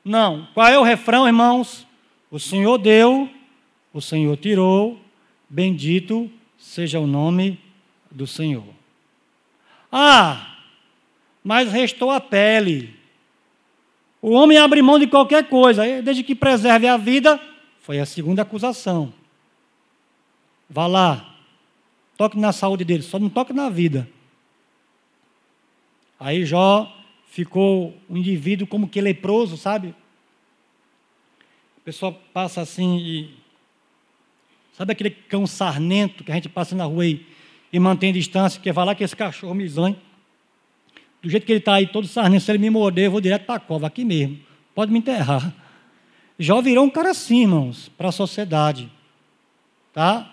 Não. Qual é o refrão, irmãos? O Senhor deu, o Senhor tirou, bendito seja o nome do Senhor. Ah, mas restou a pele. O homem abre mão de qualquer coisa, desde que preserve a vida, foi a segunda acusação. Vá lá, Toque na saúde dele, só não toque na vida. Aí Jó ficou um indivíduo como que leproso, sabe? A pessoa passa assim e. Sabe aquele cão sarnento que a gente passa na rua e, e mantém distância, porque vai lá que esse cachorro me zanha. Do jeito que ele está aí, todo sarnento, se ele me morder, eu vou direto para a cova, aqui mesmo. Pode me enterrar. Jó virou um cara assim, irmãos, para a sociedade. Tá?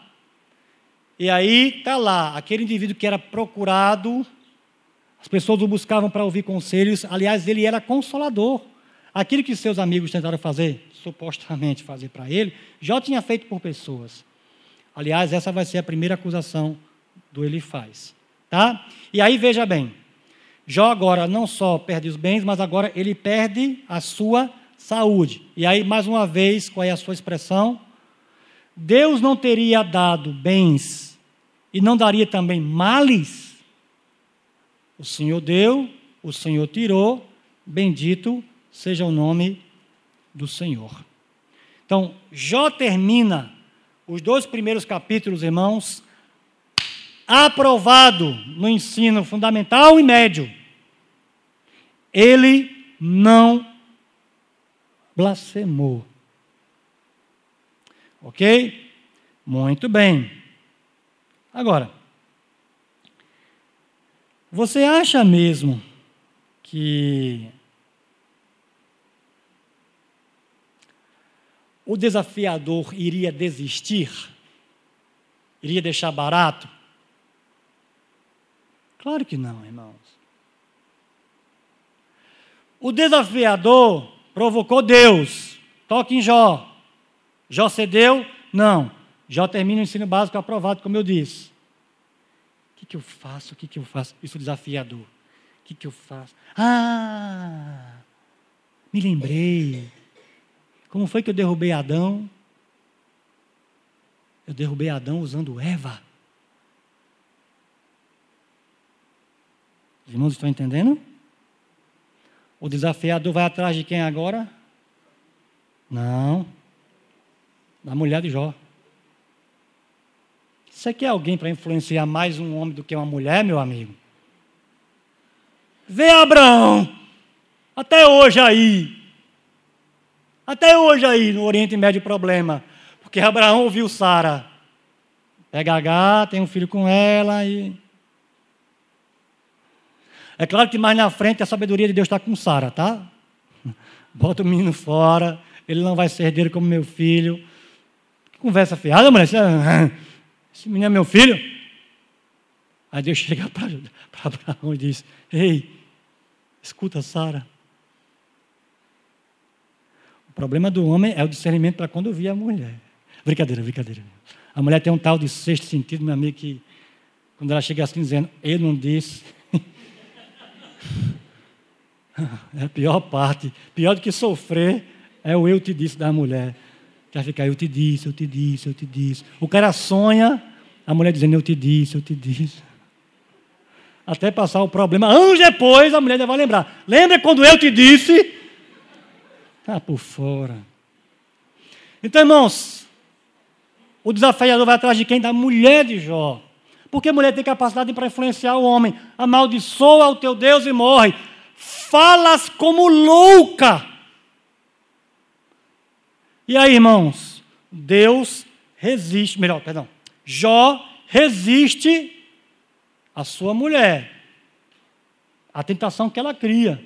E aí está lá, aquele indivíduo que era procurado, as pessoas o buscavam para ouvir conselhos, aliás, ele era consolador. Aquilo que seus amigos tentaram fazer, supostamente fazer para ele, já tinha feito por pessoas. Aliás, essa vai ser a primeira acusação do ele faz. Tá? E aí veja bem, Jó agora não só perde os bens, mas agora ele perde a sua saúde. E aí, mais uma vez, qual é a sua expressão? Deus não teria dado bens e não daria também males? O Senhor deu, o Senhor tirou, bendito seja o nome do Senhor. Então, Jó termina os dois primeiros capítulos, irmãos, aprovado no ensino fundamental e médio. Ele não blasfemou. Ok? Muito bem. Agora, você acha mesmo que o desafiador iria desistir? Iria deixar barato? Claro que não, irmãos. O desafiador provocou Deus. Toque em Jó. Jó cedeu? Não. Já termina o ensino básico aprovado, como eu disse. O que, que eu faço? O que, que eu faço? Isso desafiador. O que, que eu faço? Ah! Me lembrei. Como foi que eu derrubei Adão? Eu derrubei Adão usando Eva. Os irmãos estão entendendo? O desafiador vai atrás de quem agora? Não. Da mulher de Jó. Você quer alguém para influenciar mais um homem do que uma mulher, meu amigo? Vê Abraão, até hoje aí, até hoje aí no Oriente Médio problema, porque Abraão ouviu Sara, pega H, tem um filho com ela e é claro que mais na frente a sabedoria de Deus está com Sara, tá? Bota o menino fora, ele não vai ser herdeiro como meu filho. Que conversa fiada, mulher. Esse menino é meu filho. Aí Deus chega para Abraão e diz: Ei, escuta, Sara. O problema do homem é o discernimento para quando ouvir a mulher. Brincadeira, brincadeira. A mulher tem um tal de sexto sentido, meu amigo, que quando ela chega assim dizendo, ele não disse. É a pior parte. Pior do que sofrer é o eu te disse da mulher. Que vai ficar, eu te disse, eu te disse, eu te disse. O cara sonha, a mulher dizendo, eu te disse, eu te disse. Até passar o problema. Anos depois, a mulher já vai lembrar. Lembra quando eu te disse? Está por fora. Então, irmãos, o desafiador vai atrás de quem? Da mulher de Jó. Porque a mulher tem capacidade para influenciar o homem. Amaldiçoa o teu Deus e morre. Falas como louca. E aí, irmãos, Deus resiste, melhor, perdão, Jó resiste à sua mulher, a tentação que ela cria,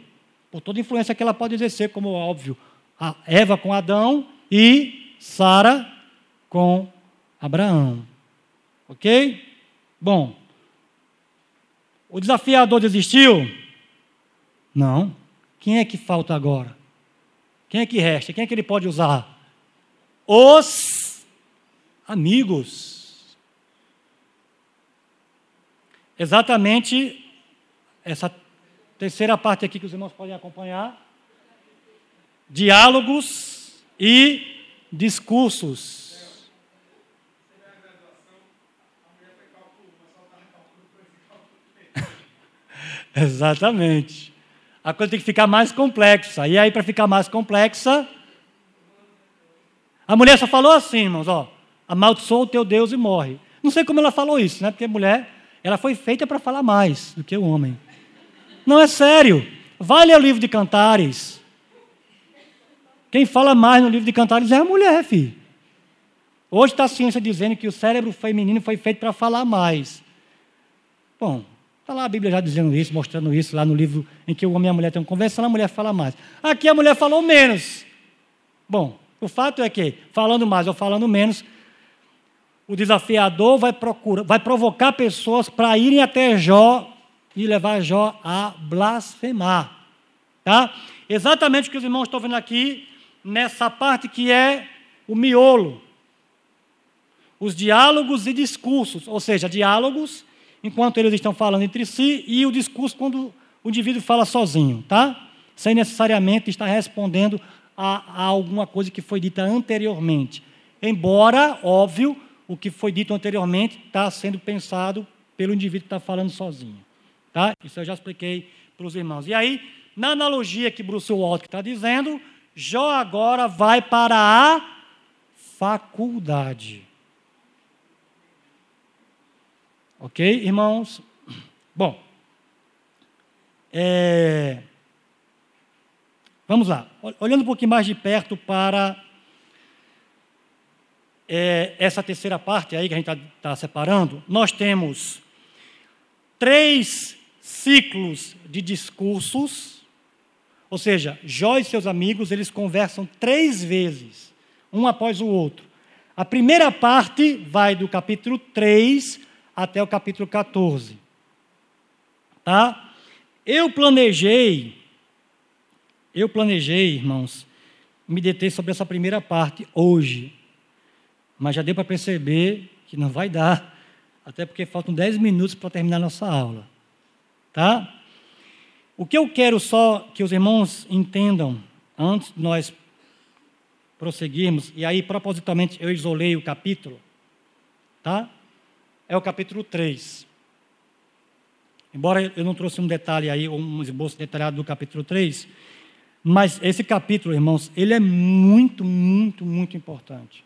por toda a influência que ela pode exercer, como óbvio, a Eva com Adão e Sara com Abraão. Ok? Bom, o desafiador desistiu? Não. Quem é que falta agora? Quem é que resta? Quem é que ele pode usar? os amigos. Exatamente essa terceira parte aqui que os irmãos podem acompanhar. Diálogos e discursos. Exatamente. A coisa tem que ficar mais complexa. E aí, para ficar mais complexa, a mulher só falou assim, irmãos, ó, amaldiçoa o teu Deus e morre. Não sei como ela falou isso, né? Porque a mulher, ela foi feita para falar mais do que o homem. Não é sério. Vai ler o livro de Cantares. Quem fala mais no livro de Cantares é a mulher, filho. Hoje está a ciência dizendo que o cérebro feminino foi feito para falar mais. Bom, está lá a Bíblia já dizendo isso, mostrando isso, lá no livro em que o homem e a mulher têm uma conversa, a mulher fala mais. Aqui a mulher falou menos. Bom, o fato é que, falando mais ou falando menos, o desafiador vai, procurar, vai provocar pessoas para irem até Jó e levar Jó a blasfemar. Tá? Exatamente o que os irmãos estão vendo aqui, nessa parte que é o miolo. Os diálogos e discursos, ou seja, diálogos enquanto eles estão falando entre si e o discurso quando o indivíduo fala sozinho, tá? Sem necessariamente estar respondendo a, a alguma coisa que foi dita anteriormente. Embora, óbvio, o que foi dito anteriormente está sendo pensado pelo indivíduo que está falando sozinho. Tá? Isso eu já expliquei para os irmãos. E aí, na analogia que Bruce Waltke está dizendo, Jó agora vai para a faculdade. Ok, irmãos? Bom, é, Vamos lá, olhando um pouquinho mais de perto para é, essa terceira parte aí que a gente está tá separando, nós temos três ciclos de discursos, ou seja, Jó e seus amigos, eles conversam três vezes, um após o outro. A primeira parte vai do capítulo 3 até o capítulo 14. Tá? Eu planejei eu planejei, irmãos, me deter sobre essa primeira parte hoje, mas já deu para perceber que não vai dar, até porque faltam 10 minutos para terminar nossa aula. Tá? O que eu quero só que os irmãos entendam, antes de nós prosseguirmos, e aí propositalmente eu isolei o capítulo, tá? É o capítulo 3. Embora eu não trouxe um detalhe aí, um esboço detalhado do capítulo 3, Mas esse capítulo, irmãos, ele é muito, muito, muito importante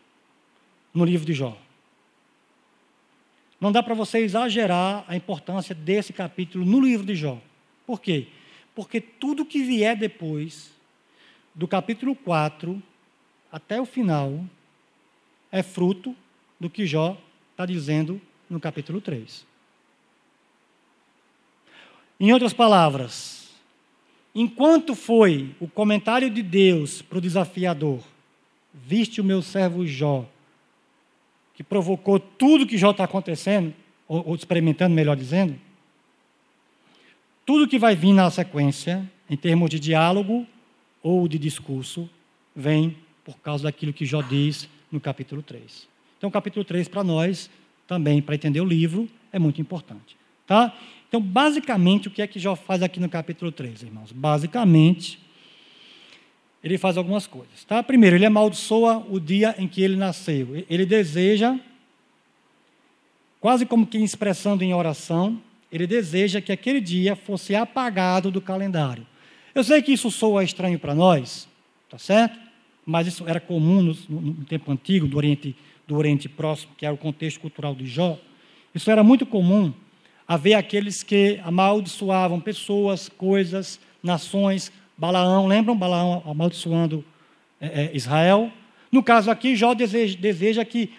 no livro de Jó. Não dá para você exagerar a importância desse capítulo no livro de Jó. Por quê? Porque tudo que vier depois, do capítulo 4 até o final, é fruto do que Jó está dizendo no capítulo 3. Em outras palavras, enquanto foi o comentário de Deus para o desafiador, viste o meu servo Jó, que provocou tudo que Jó está acontecendo, ou, ou experimentando, melhor dizendo, tudo que vai vir na sequência, em termos de diálogo ou de discurso, vem por causa daquilo que Jó diz no capítulo 3. Então, o capítulo 3, para nós, também, para entender o livro, é muito importante. Tá? Então, basicamente, o que é que Jó faz aqui no capítulo 3, irmãos? Basicamente, ele faz algumas coisas. Tá? Primeiro, ele amaldiçoa o dia em que ele nasceu. Ele deseja, quase como que expressando em oração, ele deseja que aquele dia fosse apagado do calendário. Eu sei que isso soa estranho para nós, tá certo? Mas isso era comum no, no, tempo antigo, do Oriente, do Oriente Próximo, que era o contexto cultural de Jó. Isso era muito comum haver aqueles que amaldiçoavam pessoas, coisas, nações, Balaão, lembram? Balaão amaldiçoando é, é, Israel. No caso aqui, Jó deseja, deseja que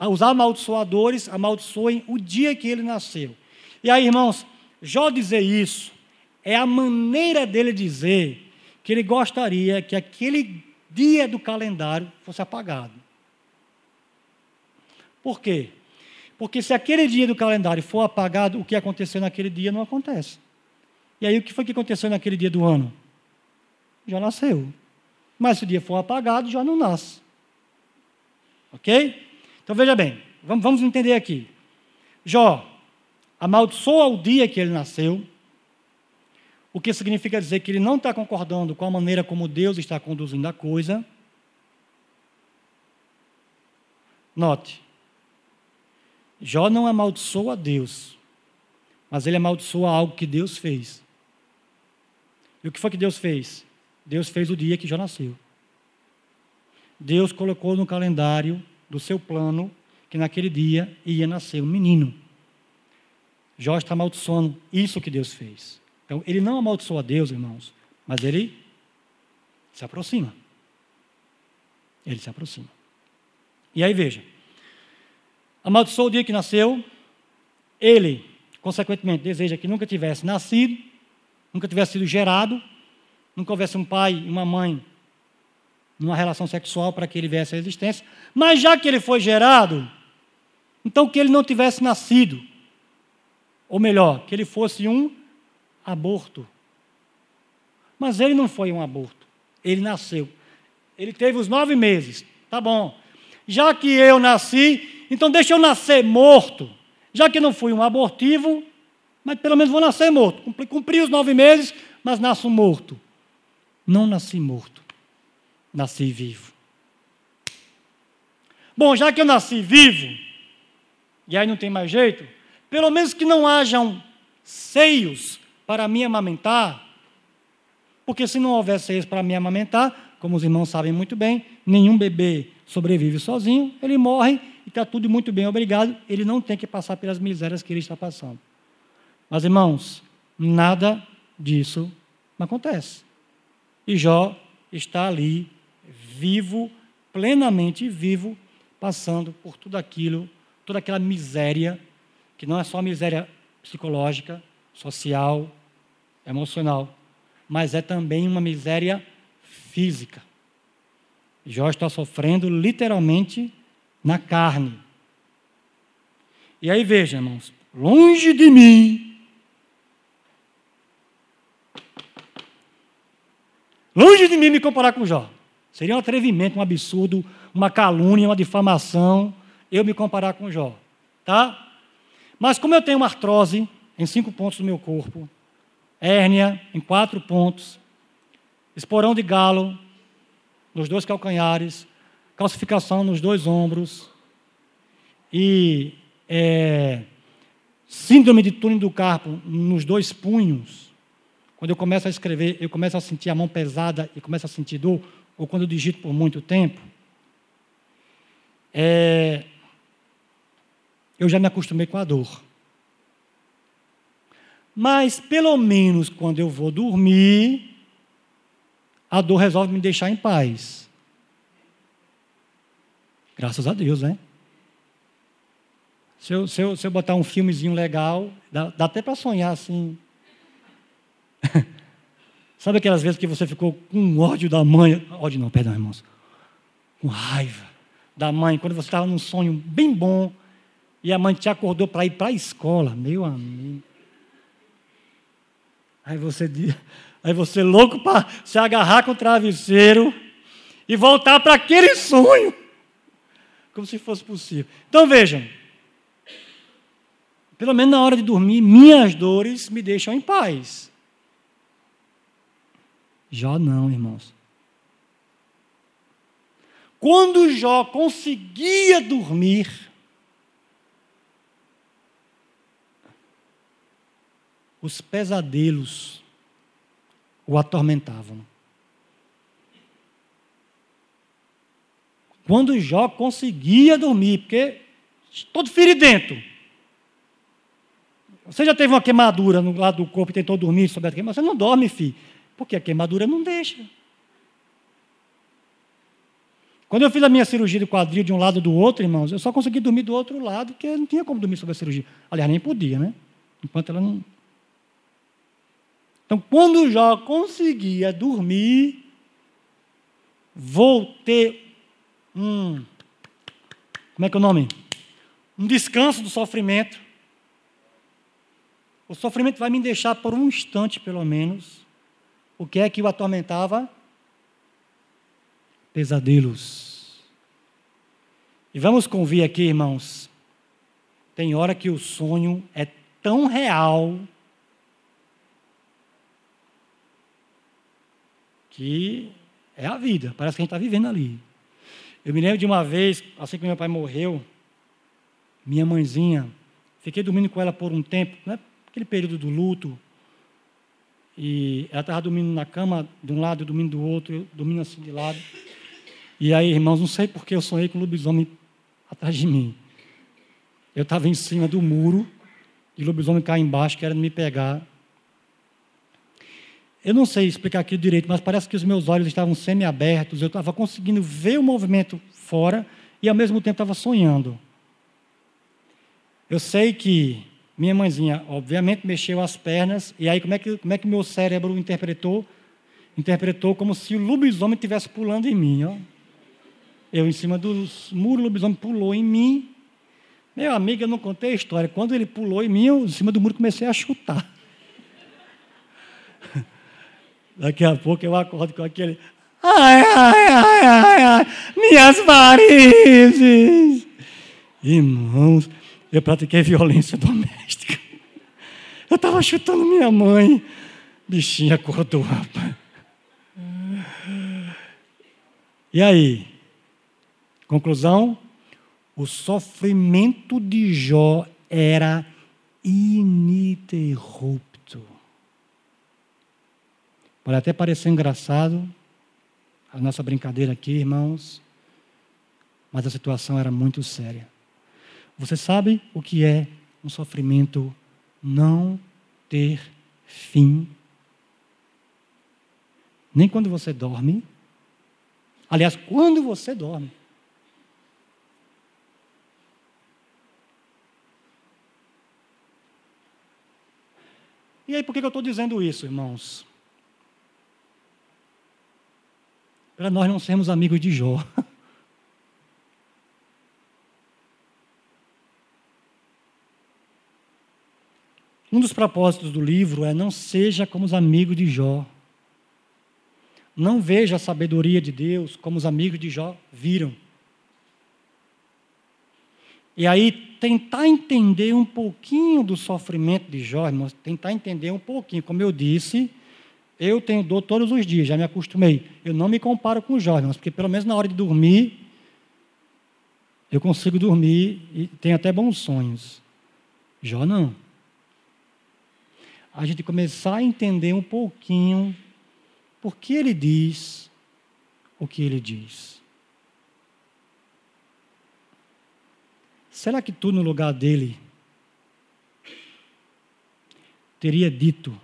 os amaldiçoadores amaldiçoem o dia que ele nasceu. E aí, irmãos, Jó dizer isso é a maneira dele dizer que ele gostaria que aquele dia do calendário fosse apagado. Por quê? Porque se aquele dia do calendário for apagado, o que aconteceu naquele dia não acontece. E aí, o que foi que aconteceu naquele dia do ano? já nasceu. Mas se o dia for apagado, já não nasce. Ok? Então veja bem, vamos, vamos entender aqui. Jó amaldiçoa o dia que ele nasceu, o que significa dizer que ele não está concordando com a maneira como Deus está conduzindo a coisa. Note, Jó não amaldiçoa Deus, mas ele amaldiçoa algo que Deus fez. E o que foi que Deus fez? Deus fez o dia que já nasceu. Deus colocou no calendário do seu plano que naquele dia ia nascer um menino. Jó está amaldiçoando isso que Deus fez. Então, ele não amaldiçoa Deus, irmãos, mas ele se aproxima. Ele se aproxima. E aí veja: amaldiçoou o dia que nasceu, ele, consequentemente, deseja que nunca tivesse nascido, nunca tivesse sido gerado, nunca houvesse um pai e uma mãe numa relação sexual para que ele viesse à existência. Mas já que ele foi gerado, então que ele não tivesse nascido. Ou melhor, que ele fosse um aborto. Mas ele não foi um aborto. Ele nasceu. Ele teve os nove meses. Tá bom. Já que eu nasci, então deixa eu nascer morto. Já que não fui um abortivo, mas pelo menos vou nascer morto. Cumpri, cumpri os nove meses, mas nasço morto. Não nasci morto, nasci vivo. Bom, já que eu nasci vivo, e aí não tem mais jeito, pelo menos que não hajam seios para me amamentar, porque se não houver seios para me amamentar, como os irmãos sabem muito bem, nenhum bebê sobrevive sozinho, ele morre e está tudo muito bem, obrigado. Ele não tem que passar pelas misérias que ele está passando. Mas, irmãos, nada disso acontece. E Jó está ali, vivo, plenamente vivo, passando por tudo aquilo, toda aquela miséria, que não é só miséria psicológica, social, emocional, mas é também uma miséria física. Jó está sofrendo literalmente na carne. E aí veja, irmãos, longe de mim Longe de mim me comparar com Jó. Seria um atrevimento, um absurdo, uma calúnia, uma difamação, eu me comparar com Jó. Tá? Mas como eu tenho uma artrose em cinco pontos do meu corpo, hérnia em quatro pontos, esporão de galo nos dois calcanhares, calcificação nos dois ombros e é, síndrome de túnel do carpo nos dois punhos, quando eu começo a escrever, eu começo a sentir a mão pesada e começo a sentir dor, ou quando eu digito por muito tempo, é, eu já me acostumei com a dor. Mas, pelo menos, quando eu vou dormir, a dor resolve me deixar em paz. Graças a Deus, né? Se eu, se eu, se eu botar um filmezinho legal, dá, dá até para sonhar assim. Sabe aquelas vezes que você ficou com ódio da mãe? Ódio não, perdão, irmãos. Com raiva da mãe, quando você estava num sonho bem bom e a mãe te acordou para ir para a escola. Meu amigo. Aí você, aí você louco para se agarrar com o travesseiro e voltar para aquele sonho. Como se fosse possível. Então vejam. Pelo menos na hora de dormir, minhas dores me deixam em paz. Jó não, irmãos. Quando Jó conseguia dormir, os pesadelos o atormentavam. Quando Jó conseguia dormir, porque todo feridento. Você já teve uma queimadura no lado do corpo e tentou dormir sobre a queimadura? Você não dorme, filho. Porque a queimadura não deixa. Quando eu fiz a minha cirurgia de quadril de um lado do outro, irmãos, eu só consegui dormir do outro lado, porque não tinha como dormir sobre a cirurgia. Aliás, nem podia, né? Enquanto ela não. Então, quando Jó conseguia dormir, vou ter um. Como é que é o nome? Um descanso do sofrimento. O sofrimento vai me deixar por um instante, pelo menos, o que é que o atormentava? Pesadelos. E vamos convir aqui, irmãos. Tem hora que o sonho é tão real que é a vida, parece que a gente está vivendo ali. Eu me lembro de uma vez, assim que meu pai morreu, minha mãezinha, fiquei dormindo com ela por um tempo, né? aquele período do luto, e ela estava dormindo na cama de um lado, dormindo do outro, eu dormindo assim de lado. E aí, irmãos, não sei porque eu sonhei com um lobisomem atrás de mim. Eu estava em cima do muro e o lobisomem cai embaixo, querendo me pegar. Eu não sei explicar aqui direito, mas parece que os meus olhos estavam semi-abertos, eu estava conseguindo ver o movimento fora e ao mesmo tempo estava sonhando. Eu sei que minha mãezinha, obviamente, mexeu as pernas, e aí como é que, como é que meu cérebro interpretou? Interpretou como se o lobisomem estivesse pulando em mim. Ó. Eu, em cima dos muros, o lobisomem pulou em mim. Meu amigo, eu não contei a história. Quando ele pulou em mim, eu, em cima do muro, comecei a chutar. Daqui a pouco eu acordo com aquele. Ai, ai, ai, ai, ai, minhas varizes. Irmãos, eu pratiquei violência doméstica. Eu estava chutando minha mãe. Bichinha acordou, rapaz. E aí? Conclusão? O sofrimento de Jó era ininterrupto. Pode até parecer engraçado a nossa brincadeira aqui, irmãos, mas a situação era muito séria. Você sabe o que é um sofrimento não ter fim? Nem quando você dorme. Aliás, quando você dorme. E aí, por que eu estou dizendo isso, irmãos? Para nós não sermos amigos de Jó. Um dos propósitos do livro é não seja como os amigos de Jó. Não veja a sabedoria de Deus como os amigos de Jó viram. E aí, tentar entender um pouquinho do sofrimento de Jó, irmãos, tentar entender um pouquinho. Como eu disse, eu tenho dor todos os dias, já me acostumei. Eu não me comparo com Jó, irmãos, porque pelo menos na hora de dormir, eu consigo dormir e tenho até bons sonhos. Jó não. a gente começar a entender um pouquinho por que ele diz o que ele diz. Será que tu, no lugar dele, teria dito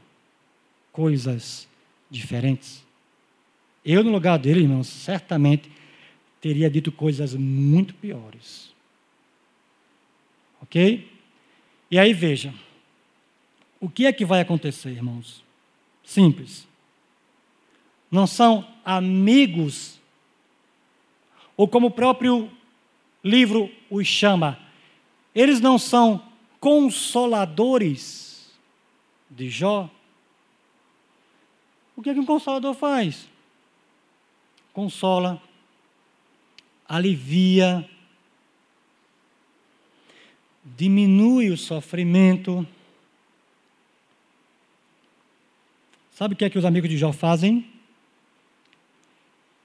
coisas diferentes? Eu, no lugar dele, irmãos, certamente teria dito coisas muito piores. Ok? E aí veja, o que é que vai acontecer, irmãos? Simples. Não são amigos, ou como o próprio livro os chama, eles não são consoladores de Jó. O que, é que um consolador faz? Consola, alivia, diminui o sofrimento. Sabe o que é que os amigos de Jó fazem?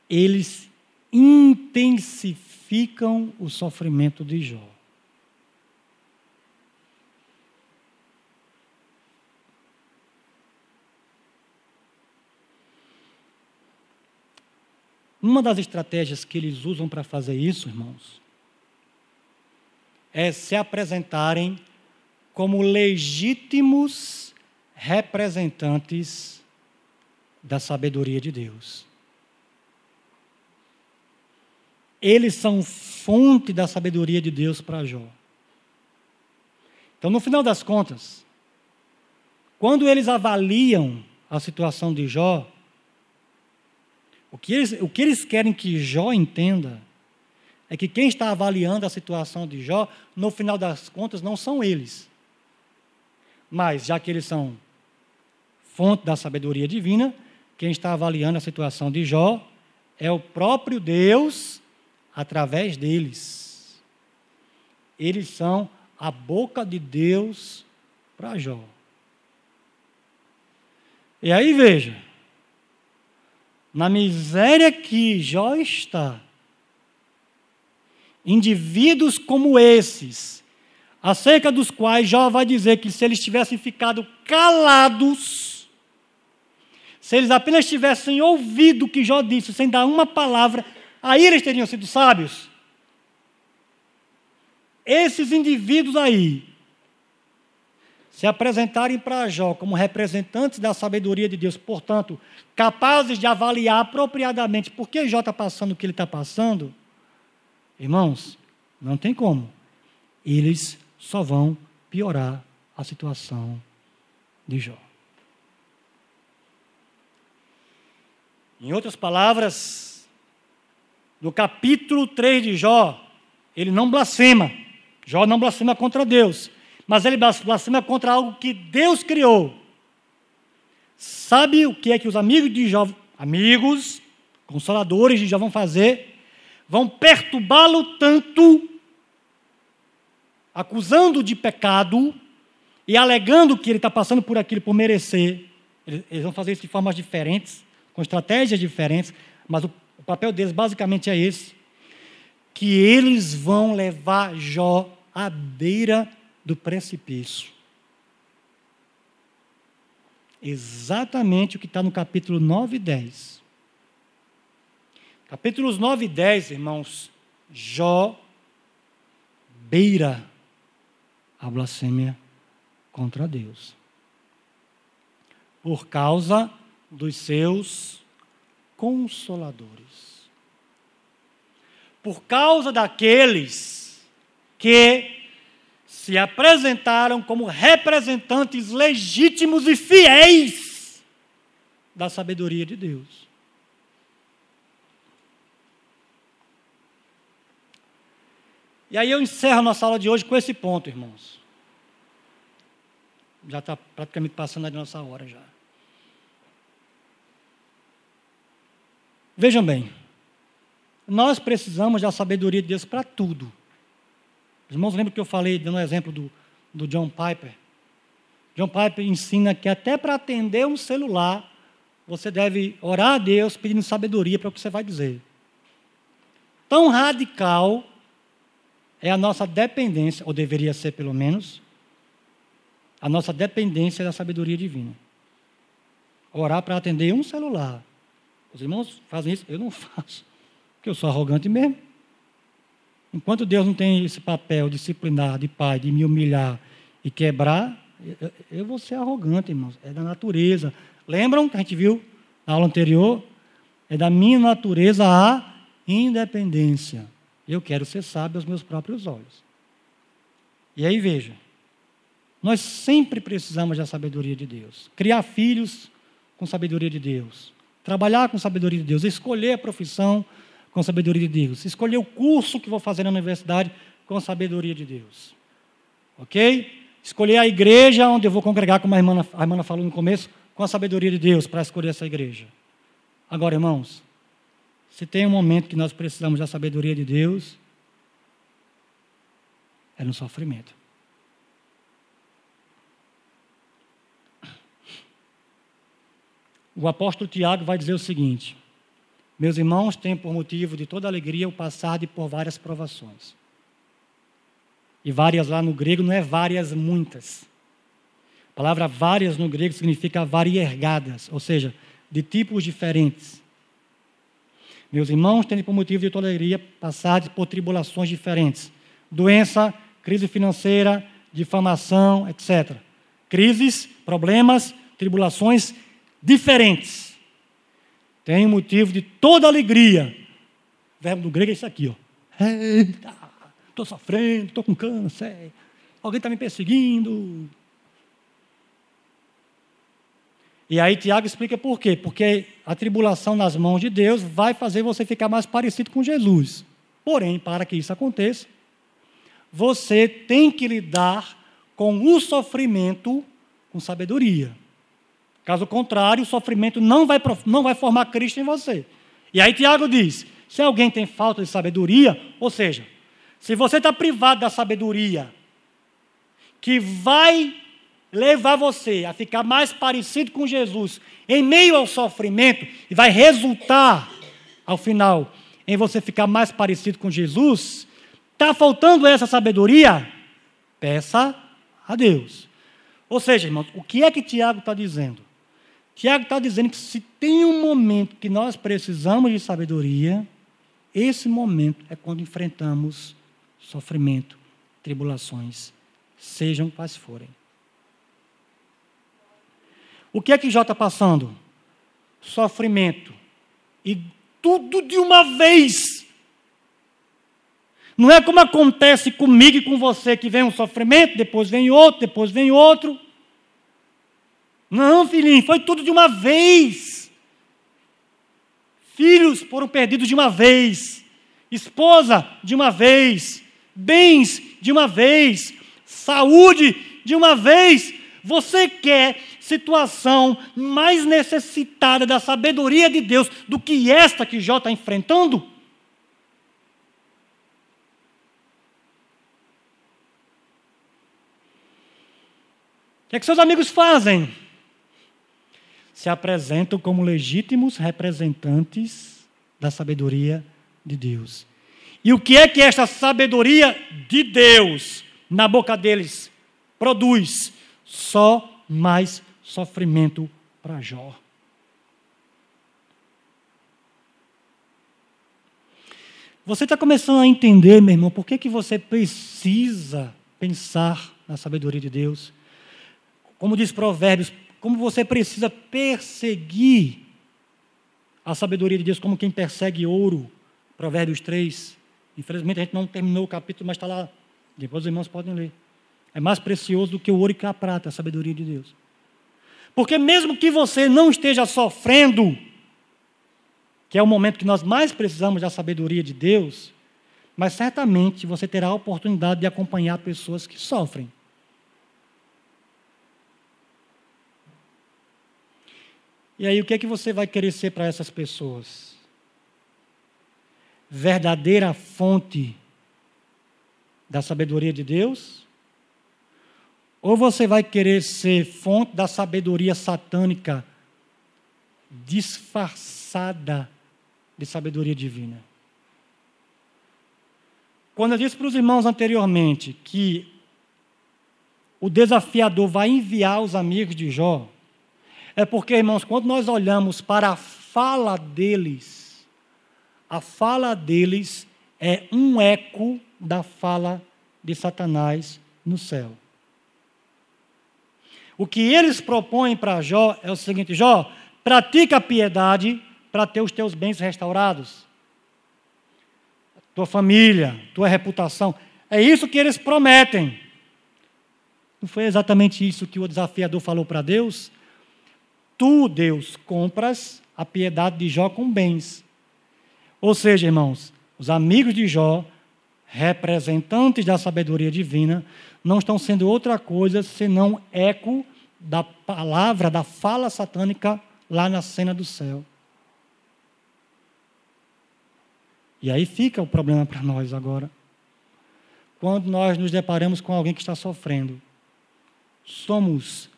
Eles intensificam o sofrimento de Jó. Uma das estratégias que eles usam para fazer isso, irmãos, é se apresentarem como legítimos representantes da sabedoria de Deus. Eles são fonte da sabedoria de Deus para Jó. Então, no final das contas, quando eles avaliam a situação de Jó, o que eles, o que eles querem que Jó entenda é que quem está avaliando a situação de Jó, no final das contas, não são eles. Mas, já que eles são fonte da sabedoria divina, quem está avaliando a situação de Jó é o próprio Deus através deles. Eles são a boca de Deus para Jó. E aí veja, na miséria que Jó está, indivíduos como esses, acerca dos quais Jó vai dizer que se eles tivessem ficado calados, se eles apenas tivessem ouvido o que Jó disse, sem dar uma palavra, aí eles teriam sido sábios. Esses indivíduos aí, se apresentarem para Jó como representantes da sabedoria de Deus, portanto, capazes de avaliar apropriadamente por que Jó está passando o que ele está passando, irmãos, não tem como. Eles só vão piorar a situação de Jó. Em outras palavras, no capítulo 3 de Jó, ele não blasfema. Jó não blasfema contra Deus mas ele blasfema contra algo que Deus criou. Sabe o que é que os amigos de Jó, amigos, consoladores de Jó vão fazer? Vão perturbá-lo tanto, acusando de pecado e alegando que ele está passando por aquilo por merecer. Eles vão fazer isso de formas diferentes, com estratégias diferentes, mas o, o papel deles basicamente é esse: que eles vão levar Jó à beira do precipício. Exatamente o que está no capítulo 9 e 10. Capítulos 9 e 10, irmãos, Jó beira a blasfêmia contra Deus. Por causa dos seus consoladores. Por causa daqueles que se apresentaram como representantes legítimos e fiéis da sabedoria de Deus. E aí eu encerro a nossa aula de hoje com esse ponto, irmãos. Já está praticamente passando a nossa hora já. Vejam bem, nós precisamos da sabedoria de Deus para tudo. Os irmãos lembram que eu falei, dando um exemplo do, do John Piper? John Piper ensina que até para atender um celular, você deve orar a Deus pedindo sabedoria para o que você vai dizer. Tão radical é a nossa dependência, ou deveria ser pelo menos, a nossa dependência da sabedoria divina. Orar para atender um celular. Os irmãos fazem isso, eu não faço, porque eu sou arrogante mesmo. Enquanto Deus não tem esse papel disciplinar de pai, de me humilhar e quebrar, eu, vou ser arrogante, irmãos. É da natureza. Lembram que a gente viu na aula anterior? É da minha natureza a independência. Eu quero ser sábio aos meus próprios olhos. E aí veja, nós sempre precisamos da sabedoria de Deus. Criar filhos com sabedoria de Deus. Trabalhar com sabedoria de Deus. Escolher a profissão com sabedoria de Deus. Escolher o curso que vou fazer na universidade com sabedoria de Deus. Ok? Escolher a igreja onde eu vou congregar, como a irmã, a irmã falou no começo, com a sabedoria de Deus para escolher essa igreja. Agora, irmãos, se tem um momento que nós precisamos da sabedoria de Deus, é no sofrimento. O apóstolo Tiago vai dizer o seguinte: Meus irmãos, têm por motivo de toda alegria o passar de por várias provações. E várias lá no grego não é várias, muitas. A palavra várias no grego significa variegadas, ou seja, de tipos diferentes. Meus irmãos, têm por motivo de toda alegria passar por tribulações diferentes: doença, crise financeira, difamação, etc. Crises, problemas, tribulações diferentes. Tem motivo de toda alegria. O verbo do grego é isso aqui, ó. Eita, estou sofrendo, estou com câncer, alguém está me perseguindo. E aí Tiago explica por quê. Porque a tribulação nas mãos de Deus vai fazer você ficar mais parecido com Jesus. Porém, para que isso aconteça, você tem que lidar com o sofrimento com sabedoria. Caso contrário, o sofrimento não vai, não vai formar Cristo em você. E aí Tiago diz: se alguém tem falta de sabedoria, ou seja, se você está privado da sabedoria, que vai levar você a ficar mais parecido com Jesus em meio ao sofrimento, e vai resultar, ao final, em você ficar mais parecido com Jesus, está faltando essa sabedoria? Peça a Deus. Ou seja, irmãos, o que é que Tiago está dizendo? Tiago está dizendo que se tem um momento que nós precisamos de sabedoria, esse momento é quando enfrentamos sofrimento, tribulações, sejam quais forem. O que é que Jó está passando? Sofrimento. E tudo de uma vez. Não é como acontece comigo e com você, que vem um sofrimento, depois vem outro, depois vem outro. Não, filhinho, foi tudo de uma vez. Filhos foram perdidos de uma vez. Esposa de uma vez. Bens de uma vez. Saúde de uma vez. Você quer situação mais necessitada da sabedoria de Deus do que esta que Jó está enfrentando? O que, é que seus amigos fazem? Se apresentam como legítimos representantes da sabedoria de Deus. E o que é que esta sabedoria de Deus na boca deles produz? Só mais sofrimento para Jó. Você está começando a entender, meu irmão, por que, que você precisa pensar na sabedoria de Deus? Como diz Provérbios, como você precisa perseguir a sabedoria de Deus como quem persegue ouro. Provérbios 3. Infelizmente a gente não terminou o capítulo, mas está lá. Depois os irmãos podem ler. É mais precioso do que o ouro e que a prata, a sabedoria de Deus. Porque mesmo que você não esteja sofrendo, que é o momento que nós mais precisamos da sabedoria de Deus, mas certamente você terá a oportunidade de acompanhar pessoas que sofrem. E aí, o que é que você vai querer ser para essas pessoas? Verdadeira fonte da sabedoria de Deus? Ou você vai querer ser fonte da sabedoria satânica disfarçada de sabedoria divina? Quando eu disse para os irmãos anteriormente que o desafiador vai enviar os amigos de Jó, é porque, irmãos, quando nós olhamos para a fala deles, a fala deles é um eco da fala de Satanás no céu. O que eles propõem para Jó é o seguinte: Jó, pratica a piedade para ter os teus bens restaurados, tua família, tua reputação. É isso que eles prometem. Não foi exatamente isso que o desafiador falou para Deus? Tu, Deus, compras a piedade de Jó com bens. Ou seja, irmãos, os amigos de Jó, representantes da sabedoria divina, não estão sendo outra coisa senão eco da palavra, da fala satânica lá na cena do céu. E aí fica o problema para nós agora. Quando nós nos deparamos com alguém que está sofrendo, somos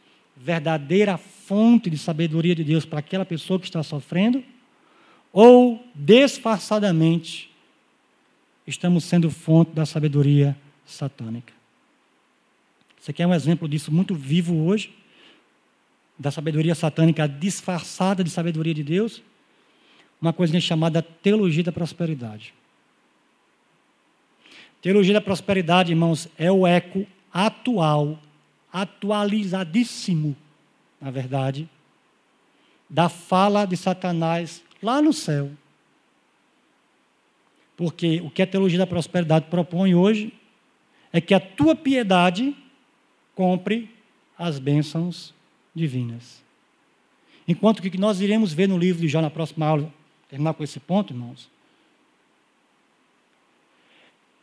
verdadeira fonte de sabedoria de Deus para aquela pessoa que está sofrendo? Ou disfarçadamente estamos sendo fonte da sabedoria satânica? Você quer um exemplo disso muito vivo hoje? Da sabedoria satânica disfarçada de sabedoria de Deus? Uma coisa chamada teologia da prosperidade. Teologia da prosperidade, irmãos, é o eco atual atualizadíssimo, na verdade, da fala de Satanás lá no céu. Porque o que a teologia da prosperidade propõe hoje é que a tua piedade compre as bênçãos divinas. Enquanto que nós iremos ver no livro de Jó na próxima aula, terminar com esse ponto, irmãos,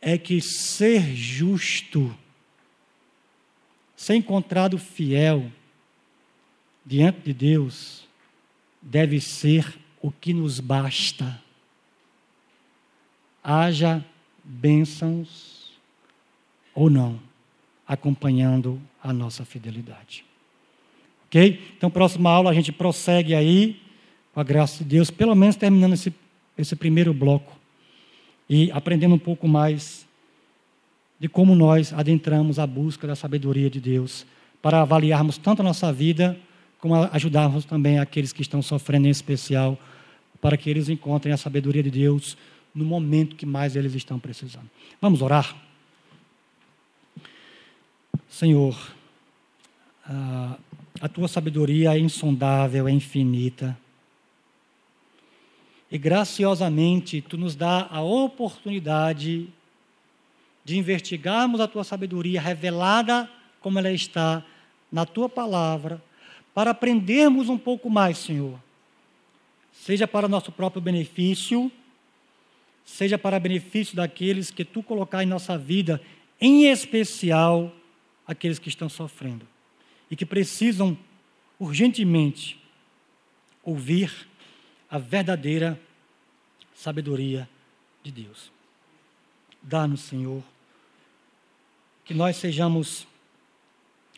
é que ser justo ser encontrado fiel diante de Deus deve ser o que nos basta. Haja bênçãos ou não, acompanhando a nossa fidelidade. Ok? Então, próxima aula a gente prossegue aí, com a graça de Deus, pelo menos terminando esse, esse primeiro bloco e aprendendo um pouco mais de como nós adentramos a busca da sabedoria de Deus para avaliarmos tanto a nossa vida, como ajudarmos também aqueles que estão sofrendo em especial, para que eles encontrem a sabedoria de Deus no momento que mais eles estão precisando. Vamos orar? Senhor, a tua sabedoria é insondável, é infinita. E graciosamente tu nos dá a oportunidade de investigarmos a tua sabedoria revelada como ela está na tua palavra, para aprendermos um pouco mais, Senhor. Seja para nosso próprio benefício, seja para benefício daqueles que tu colocar em nossa vida, em especial aqueles que estão sofrendo e que precisam urgentemente ouvir a verdadeira sabedoria de Deus. Dá-nos, Senhor, que nós sejamos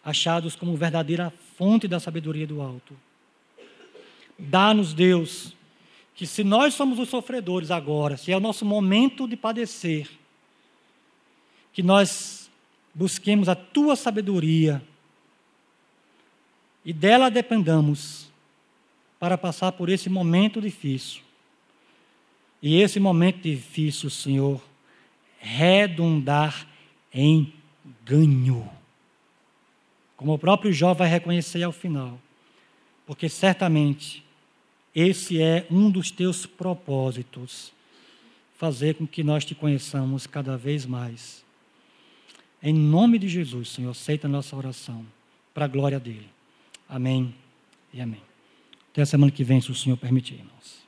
achados como verdadeira fonte da sabedoria do alto. Dá-nos, Deus, que se nós somos os sofredores agora, se é o nosso momento de padecer, que nós busquemos a tua sabedoria e dela dependamos para passar por esse momento difícil. E esse momento difícil, Senhor, redundar em ganho. Como o próprio Jó vai reconhecer ao final. Porque certamente esse é um dos teus propósitos fazer com que nós te conheçamos cada vez mais. Em nome de Jesus, Senhor, aceita a nossa oração, para a glória dele. Amém e amém. Até a semana que vem, se o Senhor permitir, irmãos.